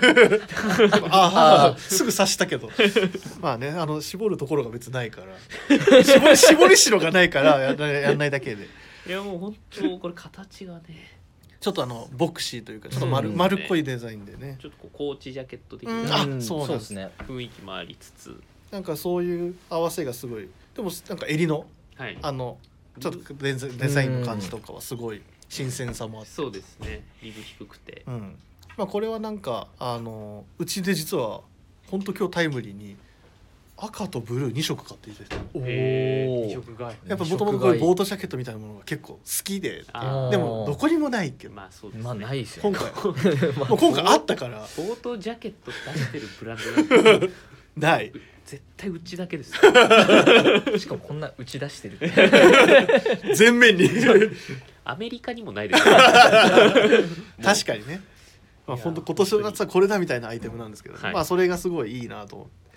ああすぐ刺したけど。まあねあの絞るところが別にないから。絞り絞りしろがないからやらやんないだけで。いやもう本当これ形がね。ちょっとあのボクシーというかちょっと丸,、うん。丸っこいデザインでね。ちょっとこうコーチジャケット的うん。なあんそうですね。雰囲気もありつつなんかそういう合わせがすごい。でもなんか襟のはい。あのちょっとデザデザインの感じとかはすごい新鮮さもあって。そうですね。リブ低くて。うん。まあ、これはなんかあのうちで実は本当今日タイムリーに赤とブルー2色買っていただいて。おへー。ー。二色買い。やっぱもともとこういうボートジャケットみたいなものが結構好きで。でもどこにもないけど。まあそうですね。まあないですよ今回。もう今回あったから。ボートジャケット出してるブランドなんて ない絶対うちだけですよ。しかもこんな打ち出してる。全面に。アメリカにもないです。よ 確かにね、まあ、本当今年の夏はこれだみたいなアイテムなんですけど、はい。まあそれがすごいいいなと思って。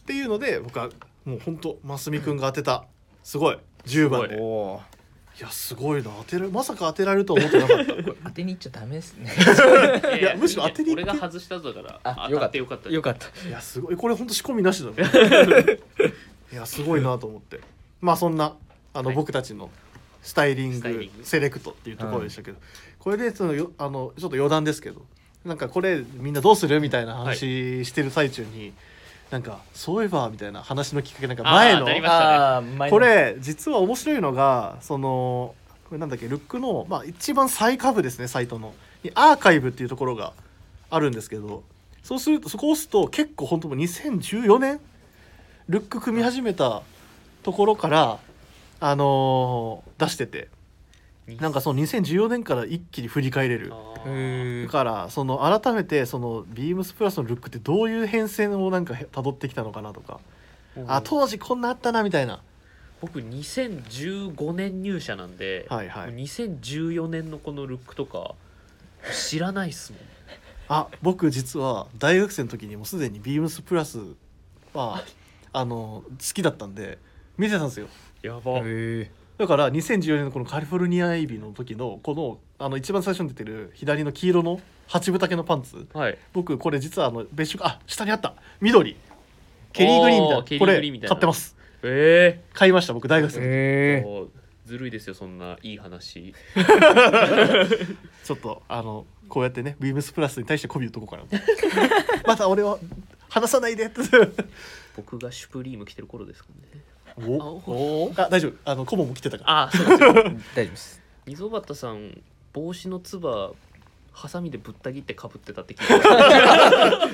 っていうので僕はもう本当ますみくんが当てた。すごい。10番。ですいおやすごいな。当てるまさか当てられるとは思ってなかった。こ れ当てに行っちゃダメですね。い いやむしろ当てに行って。俺が外したぞだから。あ当た。ってよかった。よかった。いやすごい。これ本当仕込みなしだね。いやすごいなと思って。まあそんなあの、はい僕たちのスタイリングスタイリング。セレクトっていうところでしたけど、これでそのよあのちょっと余談ですけど。なんかこれみんなどうするみたいな話してる最中に、なんかそういえばみたいな話のきっかけなんか前のあーなりましたあー前の。これ実は面白いのがそのこれなんだっけルックの、まあ、一番最下部ですねサイトの。にアーカイブっていうところがあるんですけどそうするとそこを押すと結構本当もう2014年ルック組み始めたところからあのー出しててなんかその2014年から一気に振り返れる。だからその改めてそのビームスプラスのルックってどういう変遷をなんかたどってきたのかなとか。あ当時こんなあったなみたいな。僕2015年入社なんで、はいはい。2014年のこのルックとか知らないっすもん。あ僕実は大学生の時にもうすでにビームスプラスはあの好きだったんで見てたんですよ。やば。へだから2014年のこのカリフォルニアエイビの時のこのあの一番最初に出てる左の黄色の八分丈のパンツ。はい。僕これ実はあの別色あ下にあった。緑。ケリーグリーンみたいな。これ買ってます。え買いました僕大学生ええずるいですよそんないい話。ちょっとあのこうやってねビームスプラスに対して媚び打っとこうかな また俺は話さないで僕がシュプリーム着てる頃ですかねお？お？あ大丈夫。あの顧問も来てたから。あそうですよ大丈夫です。溝端さん帽子のつばハサミでぶった切ってかぶってたって聞い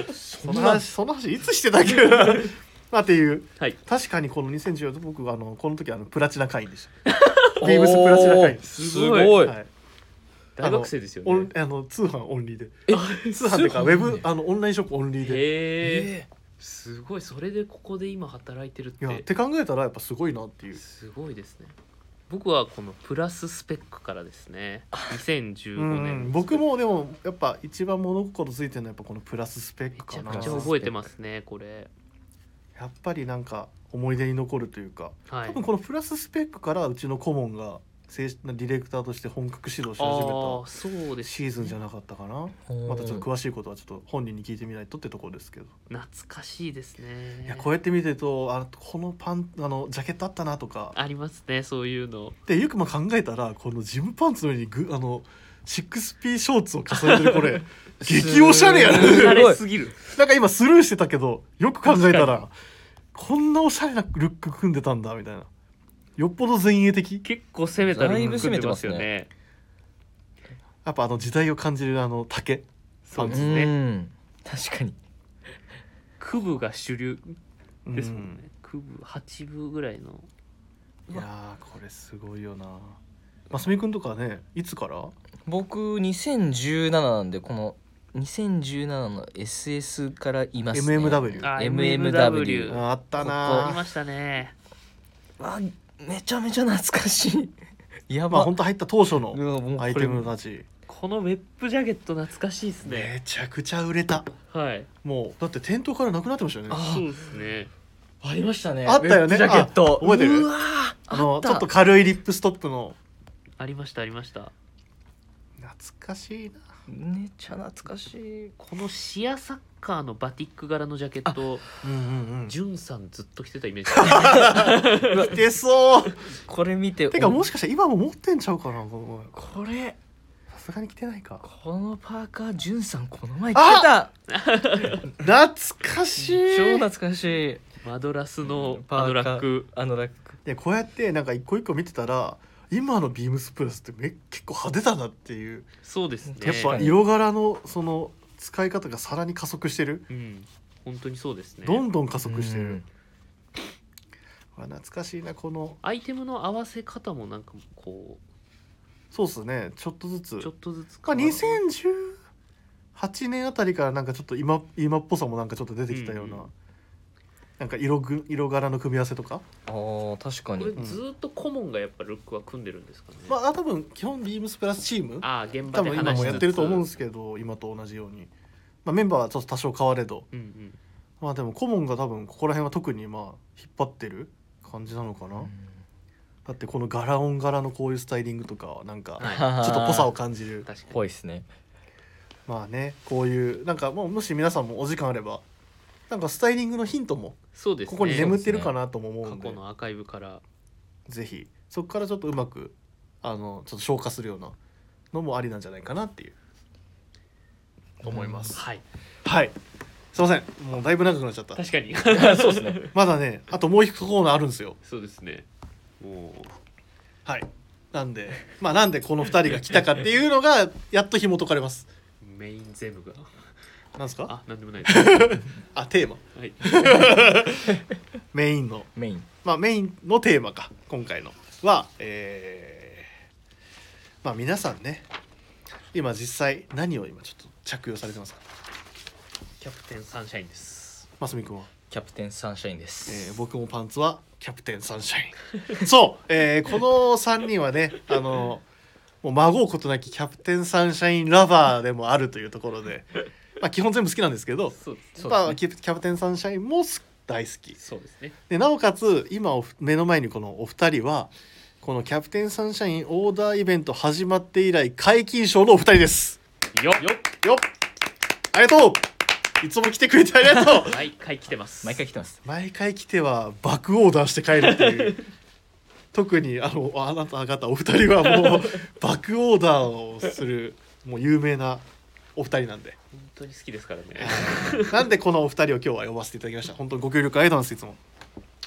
た。その話。その話いつしてたっけ？まあっていう。はい。確かにこの2014年僕あのこの時あのプラチナ会員でした。ビームスプラチナ会員。すすごい。はい。大学生ですよオンねあの通販オンリーで。通販っていうかウェブあのオンラインショップオンリーで。へええすごいそれでここで今働いてるっいやってて考えたらやっぱすごいなっていう。すごいですね。僕はこのプラススペックからですね。2015うん年僕もでもやっぱ一番物心ついてるのはやっぱこのプラススペッめクかな。ちゃくちゃ覚えてますねこれ。やっぱりなんか思い出に残るというか。はい。多分このプラススペックからうちの顧問が正式なディレクターとして本格指導し始めああたそうですシーズンじゃなかったかな。またちょっと詳しいことはちょっと本人に聞いてみないとってところですけど。懐かしいですね。いやこうやって見てるとあこのパンあのジャケットあったなとか。ありますねそういうの。でよくまあ考えたらこのジムパンツの上にグあの 6P ショーツを重ねてるこれ 激おしゃれやなすごい。おしゃれすぎる。なんか今スルーしてたけどよく考えたらこんなおしゃれなルック組んでたんだみたいなよっぽど前衛的？結構攻めたルだいぶック組んでますよ攻めね。やっぱあの時代を感じるあの丈そうですうねん。確かに。クブが主流ですもんうねクブ8部ぐらいの。いやーこれすごいよな。ますみくんとかねいつから？僕2017なんでこの2017の SS からいますね。MMW あ MMW ああったありなましたね。あめちゃめちゃ懐かしい。やばまあ本当入った当初のうわもうこれアイテムたち。このウェッブジャケット懐かしいですね。めちゃくちゃ売れた。はい。もうだって店頭からなくなってましたよね。あそうですね。ありましたね。あったよね。ウェブジャケット。あ覚えてる？うわーあのあった。ちょっと軽いリップストップの。ありましたありました。懐かしいな。めっちゃ懐かしい。このシアサッカーのバティック柄のジャケット。うんうんうん。ジュンさんずっと着てたイメージ。着てそう。これ見ててかもしかしたら今も持ってんちゃうかなこれ。さすがに着てないか。このパーカーじゅんさんこの前着てた。懐かしい。超懐かしい。マドラスのパーカーあのラック。あのラック。でこうやってなんか一個一個見てたら今のビームスプラスってめ結構派手だなっていう。そうですね。やっぱ色柄のその使い方がさらに加速してる。うん。本当にそうですね。どんどん加速してる。うん。わ懐かしいなこの。アイテムの合わせ方もなんかこそうっすね。ちょっとずつ。うちょっとずつまあ、変わる2018年あたりからなんかちょっと今今っぽさもなんかちょっと出てきたような、うんうんなんか色ぐ色柄の組み合わせとか、あー確かに。これずーっと顧問がやっぱルックは組んでるんですかね、まあ多分基本ビームスプラスチーム。ああ現場多分今もで話しつつ。やってると思うんですけど今と同じように、まあ、メンバーはちょっと多少変われど。うんうん。まあでも顧問が多分ここら辺は特にまあ引っ張ってる感じなのかな、だってこの柄音柄のこういうスタイリングとかはなんかはちょっとぽさを感じる。確かに。ぽいっすね。まあねこういうなんかもうもし皆さんもお時間あればなんかスタイリングのヒントもそうですね。ここに眠ってるかなとも思う過んで。去のアーカイブから。ぜひそこからちょっとうまくあのちょっと消化するようなのもありなんじゃないかなっていう。思います、はい。はい。すいません。もうだいぶ長くなっちゃった。確かに。そうですね。まだねあともう一個コーナーあるんですよ。そうですね。もうはい。なんでまあなんでこの2人が来たかっていうのがやっと紐解かれます。メインゼムがなんですか？あなんでもないです。あテーマ。はい。メインの。メイン。まあメインのテーマか今回の。はえー、まあ皆さんね今実際何を今ちょっと着用されてますか？キャプテンサンシャインです。ますみくんは、キャプテンサンシャインです、えー僕もパンツはキャプテンサンシャイン。そう、えーこの3人はねあのもう孫うことなきキャプテンサンシャインラバーでもあるというところで、まあ、基本全部好きなんですけどそうですそうまあ、キャプテンサンシャインもす大好きそうですね。でなおかつ今お目の前にこのお二人はこのキャプテンサンシャインオーダーイベント始まって以来皆勤賞のお二人です。よっ。よっ。ありがとう。いつも来てくれてありがとう。毎回来てます。毎回来てます。毎回来ては爆オーダーして帰るっていう。特にあのあなた方お二人はもう爆オーダーをするもう有名なお二人なんで。本当に好きですからね。なんでこのお二人を今日は呼ばせていただきました？本当にご協力ありがとうございますいつも。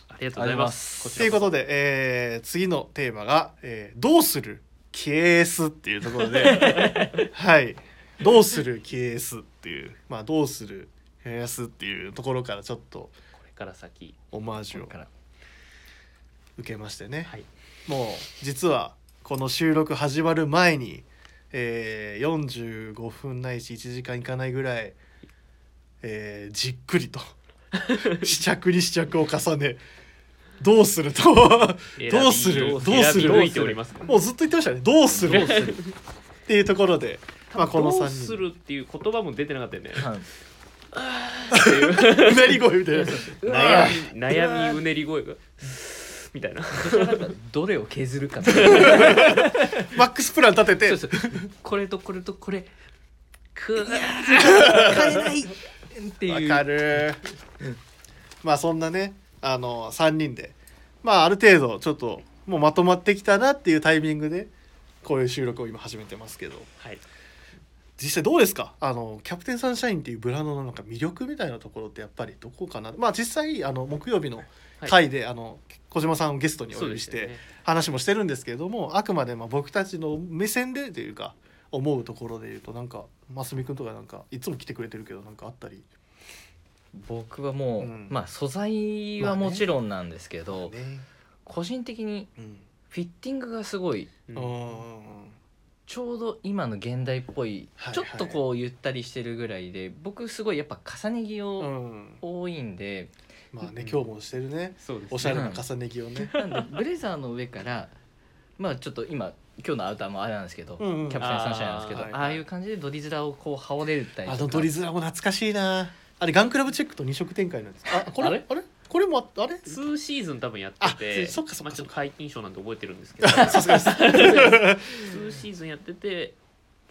ありがとうございます。ということで、えー次のテーマが、えーどうするケースっていうところで はい。どうするケースっていうまあどうするケースっていうところからちょっとこれから先。オマージュをから。受けましてね、はい。もう実はこの収録始まる前に、えー45分ないし1時間いかないぐらい、えーじっくりと 試着に試着を重ねどうするとどうするどうする？選び抜いております。もうずっと言ってましたね。どうする？っていうところで、まあ、この3どうす人るっていう言葉も出てなかったよね。はい。うなり声みたいな。悩み悩みうねり声がみたいな。どちらかというとどれを削るかマックスプラン立てて。そうそう。これとこれとこれ。く変えないっていう。わかる。まあそんなねあの3人で。まあある程度ちょっともうまとまってきたなっていうタイミングでこういう収録を今始めてますけど。はい。実際どうですか？あのキャプテンサンシャインっていうブランドのなんか魅力みたいなところってやっぱりどこかな？まあ実際あの木曜日の回で、あの小島さんをゲストにお呼びして、話もしてるんですけれどもあくまでまあ僕たちの目線でというか思うところで言うとなんかますみくんとかなんかいつも来てくれてるけどなんかあったり、僕はもう、うん。まあ素材はもちろんなんですけど、ね。個人的にうん。フィッティングがすごいうん。うんちょうど今の現代っぽい、はいちょっとこうゆったりしてるぐらいで僕すごいやっぱ重ね着うをん。多いんで、まあね今日もしてるね。そうですね。おしゃれな重ね着をね。なんでブレザーの上からまあちょっと今今日のアウターもあれなんですけど、うんうん。キャプテンサンシャインなんですけどあーああいう感じでドリズラをこう羽織れるったりとか。あのドリズラも懐かしいな。あれガンクラブチェックと二色展開なんです あこれ？ああれ？れこれもああれ？2シーズン多分やっててあそっかそっかまあ、ちょっと解禁賞なんて覚えてるんですけど。さすがです。2シーズンやってて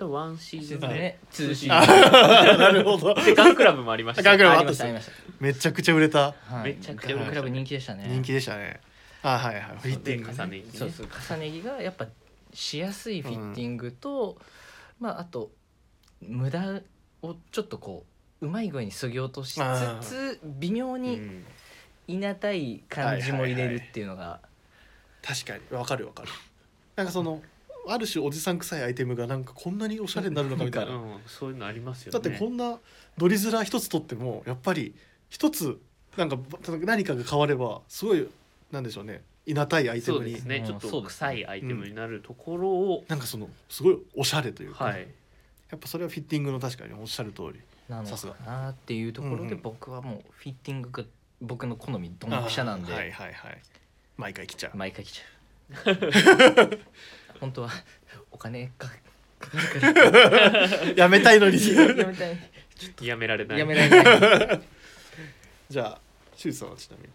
多分1シーズンで、ねツーシーあズン。なるほど。でガンクラブもありました。ガンクラブありましたありましめちゃくちゃ売れた。た、はい、めちゃくちゃ売れましたねクラブ人気でしたね。人気でしたね。あはいはい。フィッテでィングね。重ね着ね。そうそう。重ね着がやっぱしやすいフィッティングと、まああと無駄をちょっとこううまい具合にそぎ落としつつ微妙にうん。いなたい感じも入れるっていうのが。確かに。わかるわかる。なんかそのある種おじさん臭いアイテムがなんかこんなにおしゃれになるのかみたいな。うん、そういうのありますよだねってこんなドリズラ一つ取ってもやっぱり一つなんか何かが変わればすごいなんでしょうね。いなたいアイテムに、そうですね、うん。ちょっと臭いアイテムになるところを、なんかそのすごいおしゃれというか、はい。やっぱそれはフィッティングの確かにおっしゃる通り。なのさすが。かなっていうところでうんうん。僕はもうフィッティングが僕の好みドンピシャなんで、はいはいはい。毎回来ちゃう。毎回来ちゃう 本当はお金かかかるから。やめたいのに。やめたい。やめられない。やめられない。じゃあシュウさんはちなみに。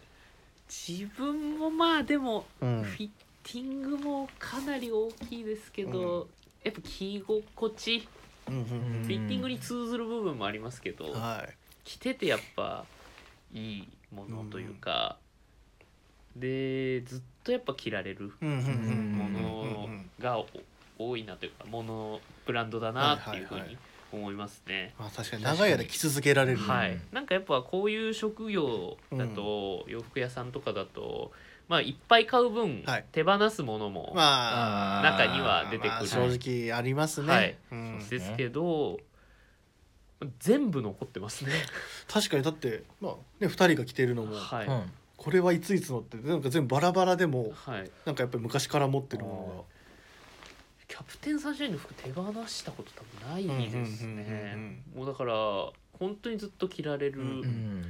自分もまあでもうん。フィッティングもかなり大きいですけど、やっぱ着心地うんうんフィッティングに通ずる部分もありますけど、うんはい。着ててやっぱいいものというか、でずっとやっぱ着られるうんうんうんもうんのがお多いなというかものブランドだなっていうふうに思いますね。まあ確かに長い間着続けられる。はい、なんかやっぱこういう職業だと、洋服屋さんとかだとまあいっぱい買う分、はい。手放すものも、まあ中には出てくる。まあ正直ありますね、はい。うん。そうですけど全部残ってますね。確かにだってまあね2人が着てるのも、はい、うんこれはいついつのってなんか全部バラバラでもはい、なんかやっぱり昔から持ってるもキャプテンサンシャインの服手放したこと多分ないですね。もうだから本当にずっと着られる、うんうん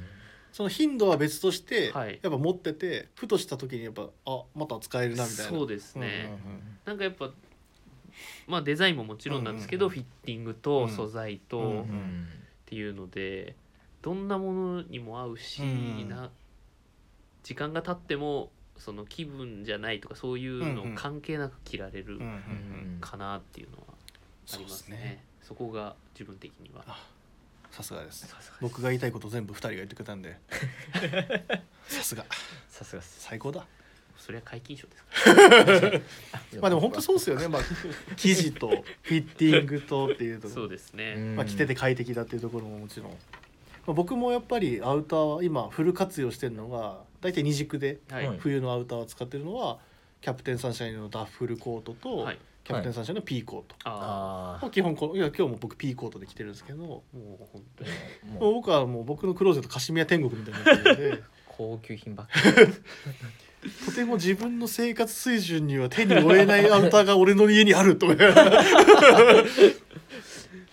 その頻度は別として、はい。やっぱ持っててふとした時にやっぱあまた使えるなみたいな。そうですね。なんかやっぱまあデザインももちろんなんですけど、フィッティングとうん。素材とっていうので、どんなものにも合うし、うん。な時間が経ってもその気分じゃないとかそういうの関係なく着られるかなっていうのはありますね。そこが自分的には。あさすがです。僕が言いたいこと全部2人が言ってくれたんで。さすが。さすが最高だ。それは皆勤賞ですか？まあでも本当そうですよね、まあ、生地とフィッティングとっていうとら。ころ。そうですね。うん。まあ、着てて快適だっていうところももちろん、まあ、僕もやっぱりアウターは今フル活用してるのが大体二軸で冬のアウターを使ってるのはキャプテンサンシャインのダッフルコートと、はい。キャプテンサンシャインのピーコート、ああ基本このいや今日も僕ピーコートで着てるんですけどもあ、もう本当に。あう。僕はもう僕のクローゼットカシミヤ天国みたいになってるので。高級品ばっかり。とても自分の生活水準には手に負えないアウターが俺の家にあるとか。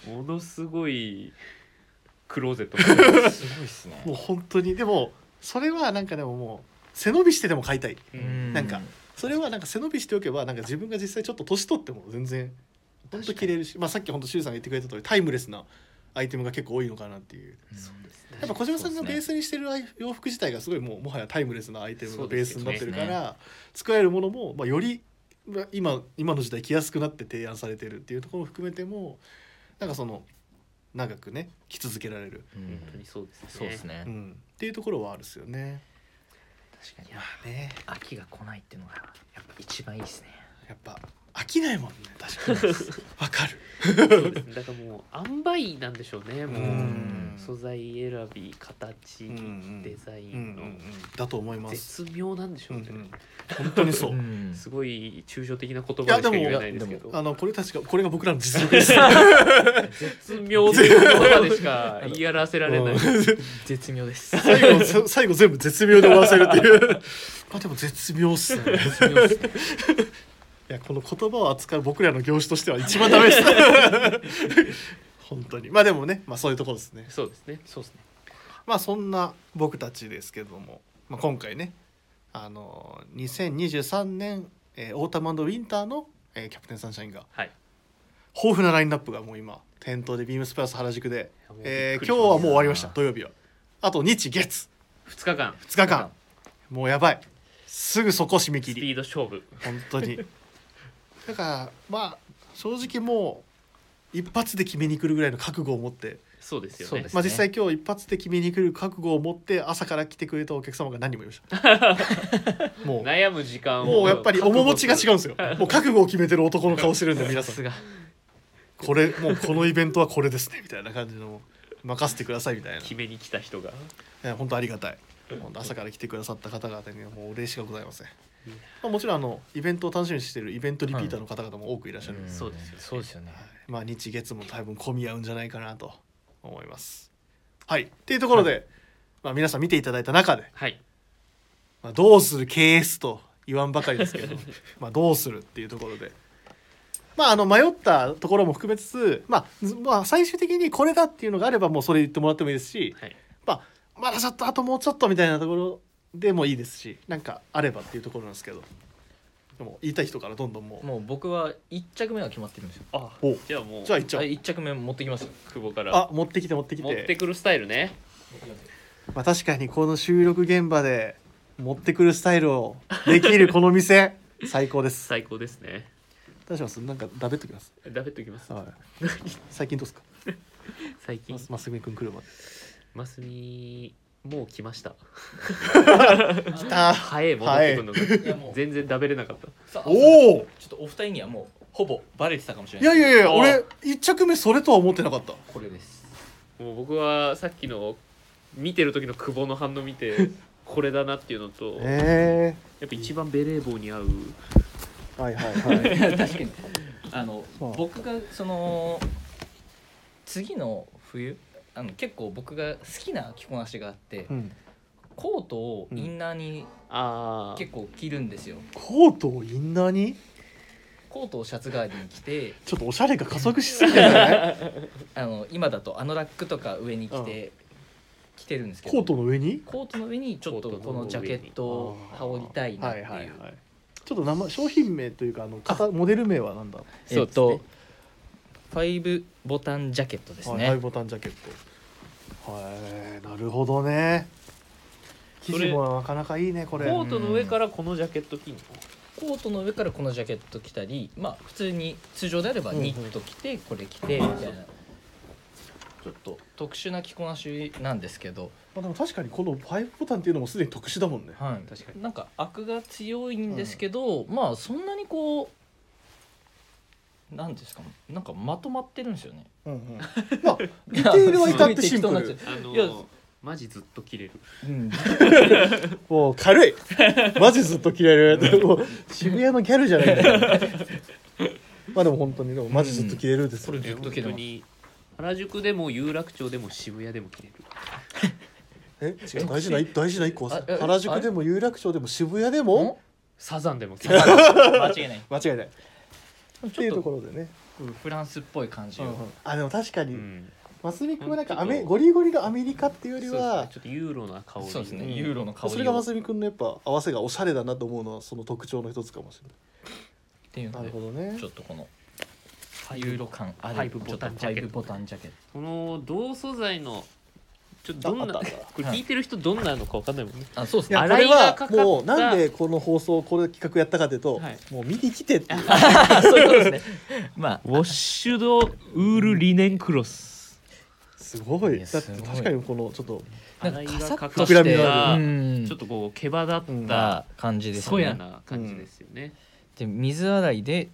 ものすごいクローゼット。すごいっすね。もう本当にでもそれはなんかでももう背伸びしてでも買いたい。うん。なんかそれはなんか背伸びしておけばなんか自分が実際ちょっと年取っても全然本当着れるし、まあ、さっき本当シュウさんが言ってくれた通りタイムレスなアイテムが結構多いのかなっていう。そうやっぱ小島さんがベースにしてる洋服自体がすごいもうもはやタイムレスなアイテムがベースになってるかそうですら使えるものも、まあ、よりまあ今今の時代着やすくなって提案されてるっていうところを含めてもなんかその長くね着続けられる、うん。本当にそうですね。そうですね。うん、っていうところはあるですよね。確かに。まあね。秋が来ないっていうのがやっぱ一番いいですね。やっぱ飽きないもんね確かに。わかる。そうですね。だからもう塩梅なんでしょうね。もううん素材選び形、うんうん。デザイうんうんうンのん。だと思います。絶妙なんでしょうね、うんうん。本当にそう。ん。すごい抽象的な言葉でしか言えないですけど。あのこれ確かこれが僕らの実力です。絶妙っていう言葉でしか言い表せられない、うん。絶妙です。最後さ最後全部絶妙で終わらせるっていう。まあでも絶妙っすね。絶妙ですねいやこの言葉を扱う僕らの業種としては一番ダメです。本当に。まあでもね、まあそういうところですね。そうですね。そうですね。まあそんな僕たちですけども、まあ、今回ねあの2023年、えーオータムウィンターの、えーキャプテンサンシャインがはい。豊富なラインナップがもう今店頭でビームスプラス原宿で、えー今日はもう終わりました。土曜日は。あと日月。2日間。2日間。もうやばい。すぐそこ締め切スピりード勝負。本当にだからまあ正直もう一発で決めに来るぐらいの覚悟を持って。そうですよね。まあ、実際今日一発で決めに来る覚悟を持って朝から来てくれたお客様が何人もいました。もう。悩む時間をもうやっぱり面持ちが違うんですよ。覚もう覚悟を決めてる男の顔してるんで皆さん。さすがこれもうこのイベントはこれですねみたいな感じの任せてくださいみたいな。決めに来た人が。いや本当ありがたい。朝から来てくださった方々にはもうお礼しかございません、まあ、もちろんあのイベントを楽しみにしているイベントリピーターの方々も多くいらっしゃる。んで、ん。そうですよね。そうですよね。まあ日月も多分混み合うんじゃないかなと思います。はい。っていうところで、まあ、皆さん見ていただいた中ではい。まあ、どうする KS と言わんばかりですけど まあどうするっていうところで。まああの迷ったところも含めつつ、まあ、ずまあ最終的にこれだっていうのがあればもうそれ言ってもらってもいいですし、はい。まあ、まだちょっとあともうちょっとみたいなところでもいいですしなんかあればっていうところなんですけどでも言いたい人からどんどんもう。もう僕は一着目は決まってるんですよ。あおじゃあもう。じゃあいっちゃうはい一着目持ってきますよ久保から。あ持ってきて持ってきて。持ってくるスタイルね。まあ、確かにこの収録現場で持ってくるスタイルをできるこの店 最高です。最高ですね。どうします？なんかダベっときます？ダベっときます。はい。最近どうですか？最近。まますみくん来るまで。マスミもう来ました。来た。早い戻ってくるの。がい。やもう。全然ダベれなかった。さあおおちょっとお二人にはもうほぼバレてたかもしれいない。やいやいやあ俺一着目それとは思ってなかった。これですもう僕はさっきの見てる時の久保の反応見て これだなっていうのとやえっぱ一番ベレー帽に合う。えはいはいはい。確かに。あのそう。僕がその次の冬あの結構僕が好きな着こなしがあってうん。コートをインナーにああ結構着るんですよ。コートをインナーに？コートをシャツ代わりに着てちょっとおしゃれが加速しすぎてない あの今だとアノラックとか上に着て着てるんですけどコートの上に？コートの上にちょっとこのジャケットを羽織りたいなっていう、はいはいはい。ちょっと名前商品名というかあの型モデル名はなんだ？えっと5ボタンジャケットですね、はいハイボタンジャケット。はいなるほどね。生地もなかなかいいねこれ。コートの上からこのジャケット着んの？コートの上からこのジャケット着たりまあ普通に通常であればうんうん。ニット着てこれ着てみたいな。ちょっと特殊な着こなしなんですけど、まあ、でも確かにこの5ボタンっていうのもすでに特殊だもんね。はい、確かに。なんかアクが強いんですけど、まあそんなにこうなんですか？なんかまとまってるんですよね。うんうん。まあ ディテールは至ってシンプル。いやマジずっと着れる。うん、もう軽い。マジずっと着れる。もう渋谷のギャルじゃないんだからまあでも本当にでもマジずっと着れるですこれずっと着れます。本当に原宿でも有楽町でも渋谷でも着れる。え？違う。大事な大事な一個原宿でも有楽町でも渋谷でも？サザンでも着れる。間違いない。間違いないっていうとちょっところでね、フランスっぽい感じを。あでも確かに、うん。マスミ君はなんかアメゴリゴリのアメリカっていうよりはちょっとユーロな香り。そうですねうん。ユーロの香りを。それがマスミ君のやっぱ合わせがおしゃれだなと思うのはその特徴の一つかもしれっていうので。ないなるほどね。ちょっとこのユーロ感ある。ファイブボタンジャケット。ちょっとファイブボタンジャケット。この同素材のちょっとどんなこれ聞いてる人どんなのかわかんないもんね。あそうですね。いやこ洗いれはもうなんでこの放送これ企画やったかというと、はい。もう見に来てっていう。そういうことですね。まあ。ウォッシュドウールリネンクロス。すごい。いやだってすごい。確かにこのちょっとなんか洗いカサッとがかかっ膨らみが。たうん。ちょっとこう毛羽立っうん。たな感じですそやねな感じですよね。で水洗いで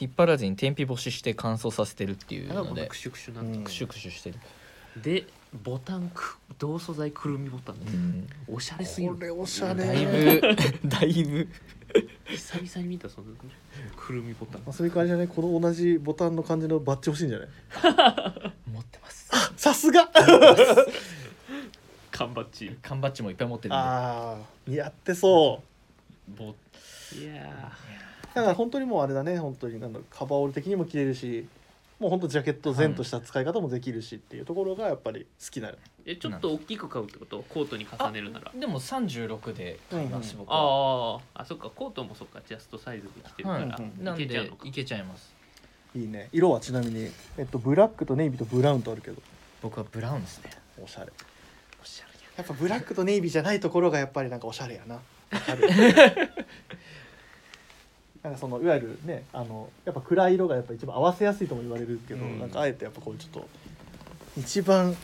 引っ張らずに天日干しして乾燥させてるっていうだからので。こんなクシュクシュなうん。ってクシュクシュしてる、でボタンく同素材くるみボタンですおしゃれすぎる。これおしゃれ。だいぶ だいぶ。久々に見たそのくるみボタン。マスミ君あれじゃないこの同じボタンの感じのバッジ欲しいんじゃない？持ってます。さすが！缶バッジ。缶バッジもいっぱい持ってるんで。ああ似合ってそう。ボいやだから本当にもうあれだね。本当になんだろうカバーオール的にも着れるしもう本当ジャケット全とした使い方もできるしっていうところがやっぱり好きなえちょっと大きく買うってこと？コートに重ねるなら。でも36で買います、うんうん。僕はあああそっかコートもそっかジャストサイズで着てるから、はいうんうんなんでいけちゃうのか。いけちゃいます。いいね。色はちなみに、えっと、ブラックとネイビーとブラウンとあるけど。僕はブラウンですね。おしゃれ。おしゃれやっぱブラックとネイビーじゃないところがやっぱりなんかおしゃれやな。わかる なんかそのいわゆるねあのやっぱ暗い色がやっぱ一番合わせやすいとも言われるけど、うん。なんかあえてやっぱこうちょっと一番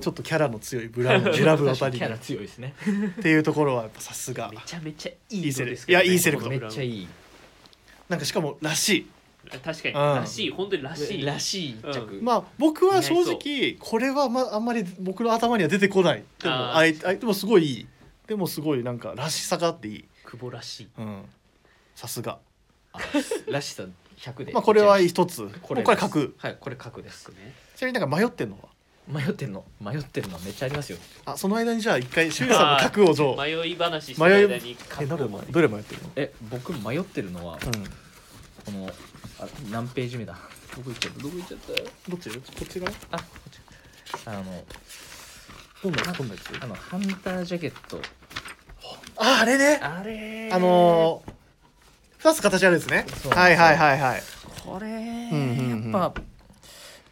ちょっとキャラの強いブラウンを選ぶあたりキャラっ強いですね。ていうところはやっぱさすが。めちゃめちゃいいセレ色ですけど、ね、いやいいセレクトめっちゃいいなんかしかもらしい。確かに、うん。らしい。本当にらしい。らしい一着、うん。まあ僕は正直これはまああんまり僕の頭には出てこない。でもあいあいでもすごいいい。でもすごいなんからしさがあっていい。久保らしい。うん。さすが。あらしさ100で。まあこれは一つ。ここれこれ角はいこれ角ですね。ちなみになんか迷ってんのは？迷ってんの？迷ってるのめっちゃありますよ。あその間にじゃあ一回周さんの角をじゃあ迷い話してる間にえどれ角をどれ迷ってるの？え僕迷ってるのはうん。このあ何ページ目だ？どこ行っちゃったどこ行っちゃった？どっち？こっち側？あこっち。あのどんなどんなやつあのハンタージャケット。ああれね。あれあのー二つ形あるんですね。そうはいはいはいはい。これ、んうんうん。やっぱ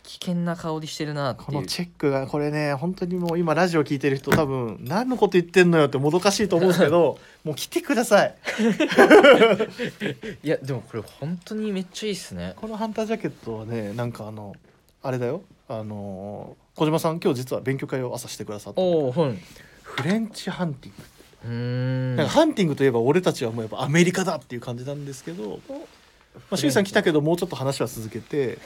危険な香りしてるなっていう。このチェックがこれね本当にもう今ラジオ聞いてる人多分何のこと言ってんのよってもどかしいと思うんですけど もう来てください。いやでもこれ本当にめっちゃいいっすね。このハンタージャケットはねなんかあのあれだよ。あのー小島さん今日実は勉強会を朝してくださった。おおはい。フレンチハンティングなんかハンティングといえば俺たちはもうやっぱアメリカだっていう感じなんですけど、まあ、シュウさん来たけどもうちょっと話は続けて。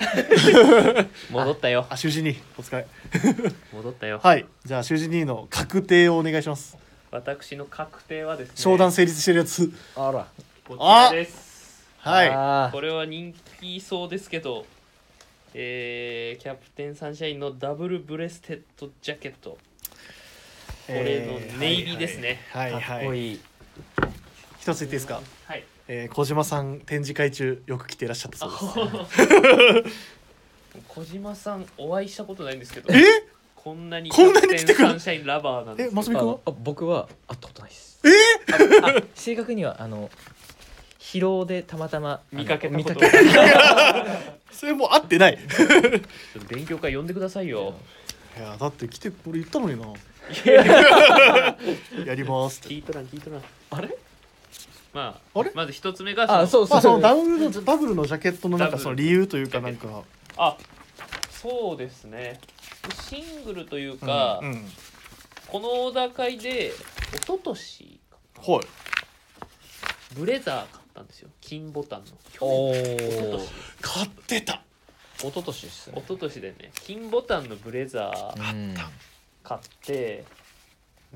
戻ったよ。あシュウジ兄お疲れ。戻ったよ、はい。じゃあシュウジ兄の確定をお願いします。私の確定はですね。商談成立してるやつ。あら。こちらですはい。あこれは人気そうですけどえー、キャプテンサンシャインのダブルブレステッドジャケット。これのネイビーですね。はい。はいはい。っこいい。一つ言っていいですか、はい。えー、小島さん展示会中よく来ていらっしゃったそうです。小島さんお会いしたことないんですけど。え？こんなにこんなに来てくる？サンシャインラバーなんです。よえマスミ君はあ僕は会ったことないです。え？ああ正確にはあの疲労でたまたま見かけたこと。見かけ それもう合ってない。勉強会呼んでくださいよ。いやだって来て俺言ったのにな やりますって。聞いとらん聞いとらん。あれ？まああれ？まず一つ目がそのあそうまそう。あそのダブルのダブルのジャケットのなんかその理由というかなんか。あそうですね。シングルというか、うんうん。この小高いで一昨年はい。ブレザー買ったんですよ。金ボタンの。去お年一昨買ってた。一昨年。です一ね昨年でね。金ボタンのブレザー。うん買って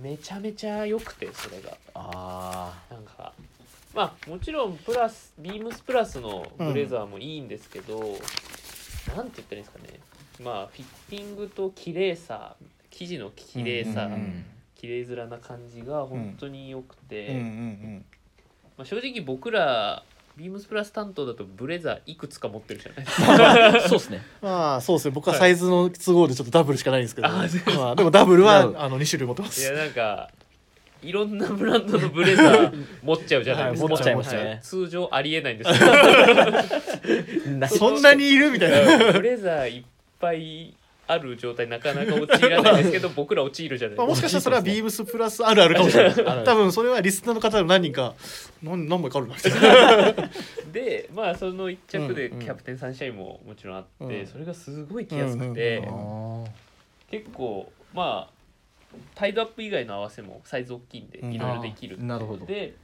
めちゃめちゃ良くてそれが。あなんかまあもちろんプラスビームスプラスのブレザーもいいんですけど、なんて言ったらいいんですかね。まあフィッティングと綺麗さ生地の綺麗さ、うんうんうん。綺麗面な感じが本当に良くて、うんうん。まあ、正直僕らビームスプラス担当だとブレザーいくつか持ってるじゃないですか。そうですね。まあそうですね。僕はサイズの都合でちょっとダブルしかないんですけど、あそうまあ、でもダブルはあの2種類持ってまいやすなんかいろんなブランドのブレザー持っちゃうじゃないですか、はい持っちゃいますね。はい通常ありえないんですけどなそんなにいる？みたいな。ブレザーいっぱいある状態なかなか陥らないですけど 僕ら陥るじゃないまあ、もですかしかしたらそれはビームスプラスあるあるかもしれない。多分それはリスナーの方でも何人か何何枚かあるなみたいな でまあその一着でうんうんキャプテンサンシャインももちろんあって、うん。それがすごい着やすくて、うんうん結構まあタイドアップ以外の合わせもサイズ大きいんでうん。いろいろできるあーなるほど。で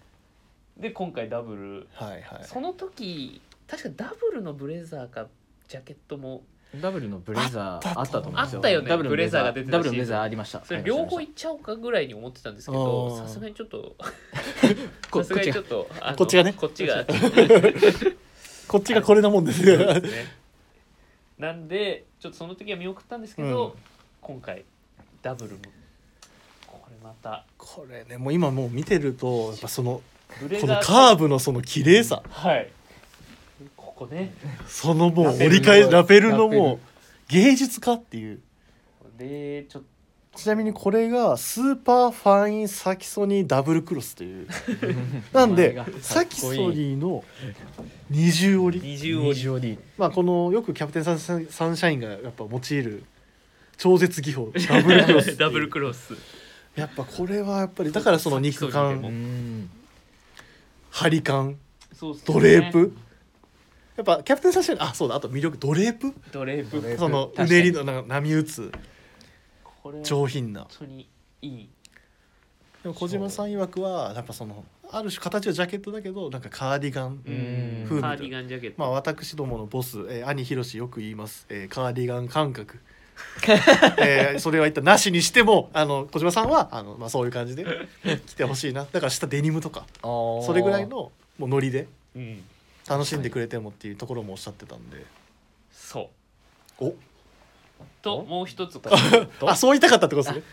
で今回ダブル。はいはい。その時確かダブルのブレザーかジャケットもダブルのブレザーあったと思うんですよ。あったよ。ね。ダブルのブレザーが出てたダブルのブレザーありました。それ両方いっちゃおうかぐらいに思ってたんですけあどー。さすがにちょっと さすがにちょこっとこっちがね。こっちが。こっちがこれなもんですなんでちょっとその時は見送ったんですけど、うん。今回ダブルも。これまた。これねもう今もう見てるとやっぱそのブレザーこのカーブのその綺麗さ。はいね。そのもう折り返しラペルのもう芸術家っていう。でちょっちなみにこれがスーパーファインサキソニーダブルクロスという。なんでサキソニーの二重折り。二重折り。まあこのよくキャプテンサンサンシャインがやっぱ用いる超絶技法ダブルクロス ダブルクロス。やっぱこれはやっぱりだからその肉感。もうん張り感。そうっすね。ドレープやっぱキャプテンサンシャインあそうだあと魅力ドレープ？ドレープ。そのうねりのなんか波打つ上品な。本当にいい。でも小島さん曰くはやっぱそのある種形はジャケットだけどなんかカーディガンうん。風味カーディガンジャケット、まあ私どものボス、えー兄ひろしよく言います、えーカーディガン感覚。えーそれは一旦なしにしてもあの小島さんはあの、まあ、そういう感じで着てほしいな。だから下デニムとか。そそれぐらいのもうノリで。うん楽しんでくれてもっていうところもおっしゃってたんで。そう。お？ともう一つ あそう言いたかったってことですね。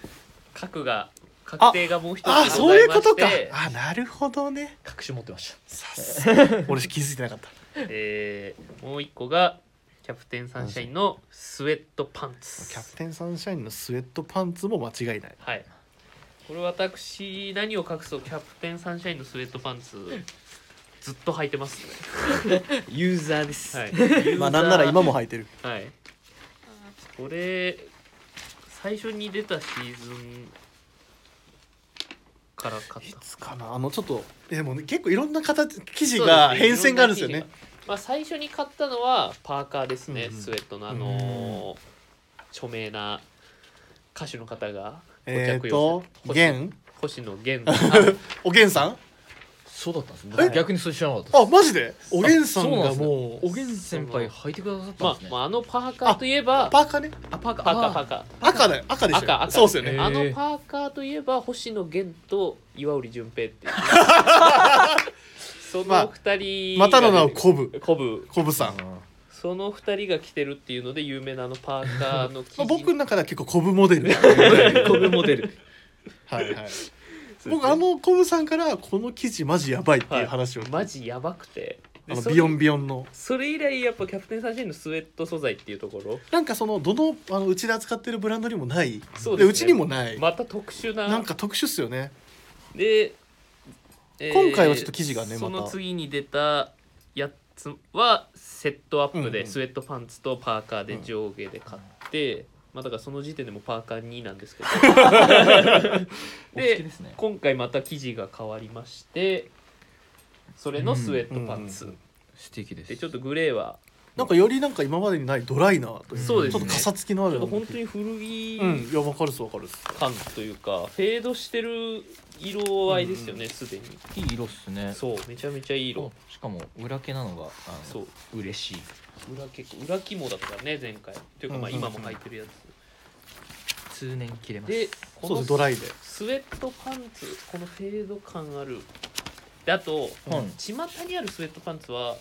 核が確定がもう一つあそういうことか。あなるほどね。隠し持ってましさすが。俺気づいてなかった。えーもう一個がキャプテンサンシャインのスウェットパンツ。キャプテンサンシャインのスウェットパンツも間違いない。はい。これ私何を隠そう？キャプテンサンシャインのスウェットパンツずっと履いてますね。たユーザーです。はい。まあなんなら今も履いてる。はい。これ最初に出たシーズンから買った。いつかな？あのちょっとでもね結構いろんな形生地が変遷があるんですよね。まあ、最初に買ったのはパーカーですね、うん。うんスウェットのあのー著名な歌手の方がごえっ、着用と星野源さんおげんさん？そうだったんですえ僕逆にそれ知らなかったです。あマジで？おげんさんがもうおげん先輩履いてくださったんですね。まあまあ、あのパーカーといえば。パーカーね。あパーカパーカーパーカー。赤だよ赤でしょ赤赤そうですよね、えー。あのパーカーといえば星野源と岩織純平っていう。そまあの二人またの名をこコブ。コブ。コブさん、まその二人が着てるっていうので有名なあのパーカーの生 あ、地僕の中では結構コブモデル。コブモデル。はいはい僕あのコブさんからこの生地マジやばいっていう話を、マジやばくて。あのビヨンビヨンの。それ以来やっぱキャプテンサンシャインのスウェット素材っていうところ。なんかそのどのあのうちで扱ってるブランドにもない。そうですね。うちにもない、また特殊な。なんか特殊っすよね。で、えー今回はちょっと生地がねまた。その次に出たやつはセットアップうんうんでスウェットパンツとパーカーで上下で買って、まあだからその時点でもパーカー2なんですけど。お好きですね。今回また生地が変わりましてそれのスウェットパンツ、うん。うん素敵です。でちょっとグレーは。なんかよりなんか今までにないドライなというそうですね。ちょっとかさつきのある本当に古着うん。いやわかるっすわかるっす。感というか、フェードしてる色合いですよねすで、に。いい色っすね。そうめちゃめちゃいい色。しかも裏毛なのがあのそう。嬉しい。裏結構裏肝だったからね前回。というかまあうんうんうん。今も履いてるやつ、通年着れます。でこのそうですドライで。スウェットパンツこのフェード感ある。であとうん。巷にあるスウェットパンツは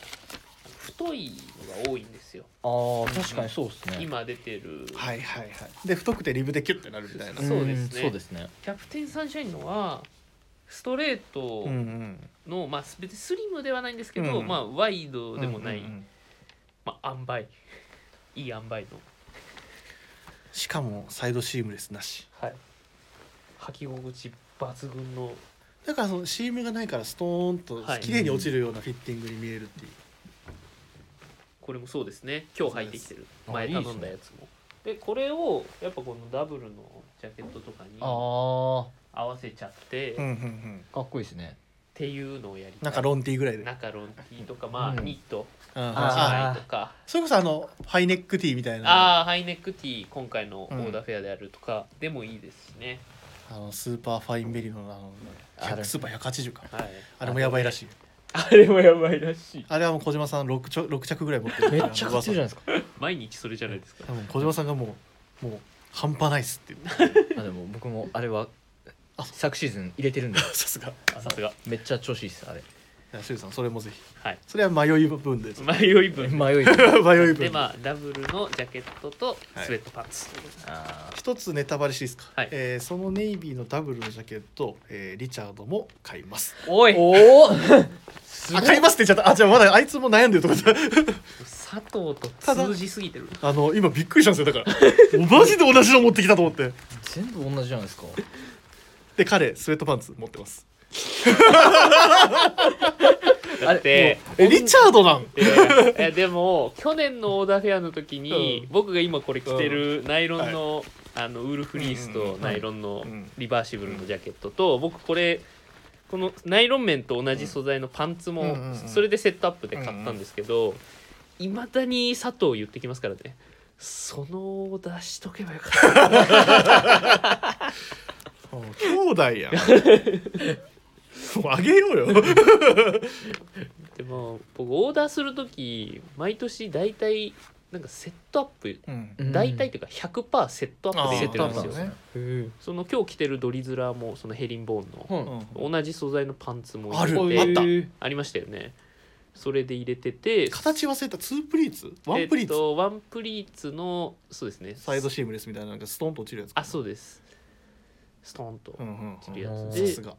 太いのが多いんですよ。あー確かにそうですね。今出てる。はいはいはい。で太くてリブでキュッてなるみたいな。そうですね。んそうですね。キャプテンサンシャインのはストレートうんうん。の、まあ別にスリムではないんですけど、うん。まあワイドでもない、うんうんうん。まあ塩梅。いい塩梅のしかもサイドシームレスなし。はい。履き心地抜群の。だからそのシームがないからストーンとはい。綺麗に落ちるようなフィッティングに見えるっていう、これもそうですね。今日履いてきてる。あ前頼んだやつも。でこれをやっぱこのダブルのジャケットとかにあ合あわせちゃって、っうんうんうん。かっこいいですねていうのをやりたい。なんかロンティーぐらいで。中ロンティーとかまあ、うん。ニット。うんあ1枚とか。それこそあのハイネックティーみたいな。ああーハイネックティー今回のオーダーフェアであるとかでもいいですしね、あのスーパーファインメリノのあのあれ。100スーパー180か。はい。あれもやばいらしい。あれもやばいらしい。あれはもう小島さん 6, ちょ6着ぐらい持ってる。めっちゃ買ってるじゃないですか。毎日それじゃないですか。小島さんがもうもう半端ないっすって言ってあでも僕もあれはあ昨シーズン入れてるんで さすが。さすが。めっちゃ調子いいですあれ。じゃあシュウさんそれもぜひ。はい。それは迷い分で迷い 分。迷い迷い分。でまあダブルのジャケットとスウェットパンツ、あ一つネタバレしていいですか、はい。えーそのネイビーのダブルのジャケット、えーリチャードも買います。おい。おお あ買いますって言っちゃった。あじゃあまだあいつも悩んでるとこだ。佐藤と通じすぎてる。あの今びっくりしたんですよ。だから。マジで同じの持ってきたと思って。全部同じじゃないですかで彼スウェットパンツ持ってます。だってえリチャードなん？いやいやでも去年のオーダーフェアの時に、うん。僕が今これ着てるナイロンの,、あのウールフリースとうんうんうん。ナイロンのうん。リバーシブルのジャケットと僕これこのナイロン面と同じ素材のパンツもうんうんうん。それでセットアップで買ったんですけどいま、未だに佐藤言ってきますからね。そのオーダーしとけばよかった 兄弟やん。もうあげようよ。でも僕オーダーする時毎年大体なんかセットアップうん。うん大体っていうか100%セットアップで入れてるんですよ、ね。その今日着てるドリズラーもそのヘリンボーンのうん。同じ素材のパンツも入れてあった。ありましたよね。それで入れてて形忘れたツープリーツ？ワンプリーツ、えっとワンプリーツのそうですね。サイドシームレスみたいななんかストンと落ちるやつあそうですストンとうんうん落ちるやうんつで、さすが。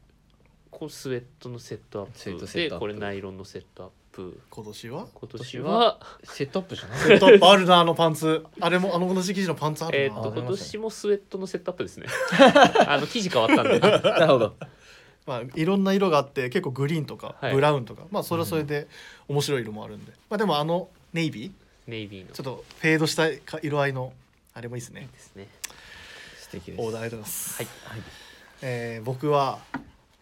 こうスウェットのセットアセッップ。でこれナイロンのセットアップ。今年は？今年は？セットアップじゃない？セットアップあるなあのパンツ。あれもあの同じ生地のパンツあるな、えっと今年もスウェットのセットアップですね。あの生地変わったんで。なるほど。まあ、いろんな色があって結構グリーンとかはい。ブラウンとか、まあそれはそれで面白い色もあるんで、まあでもあのネイビー？ネイビーの。ちょっとフェードしたか色合いのあれもいいですね。ですね。素敵です。オーダーありがとうございます、はい。えー僕は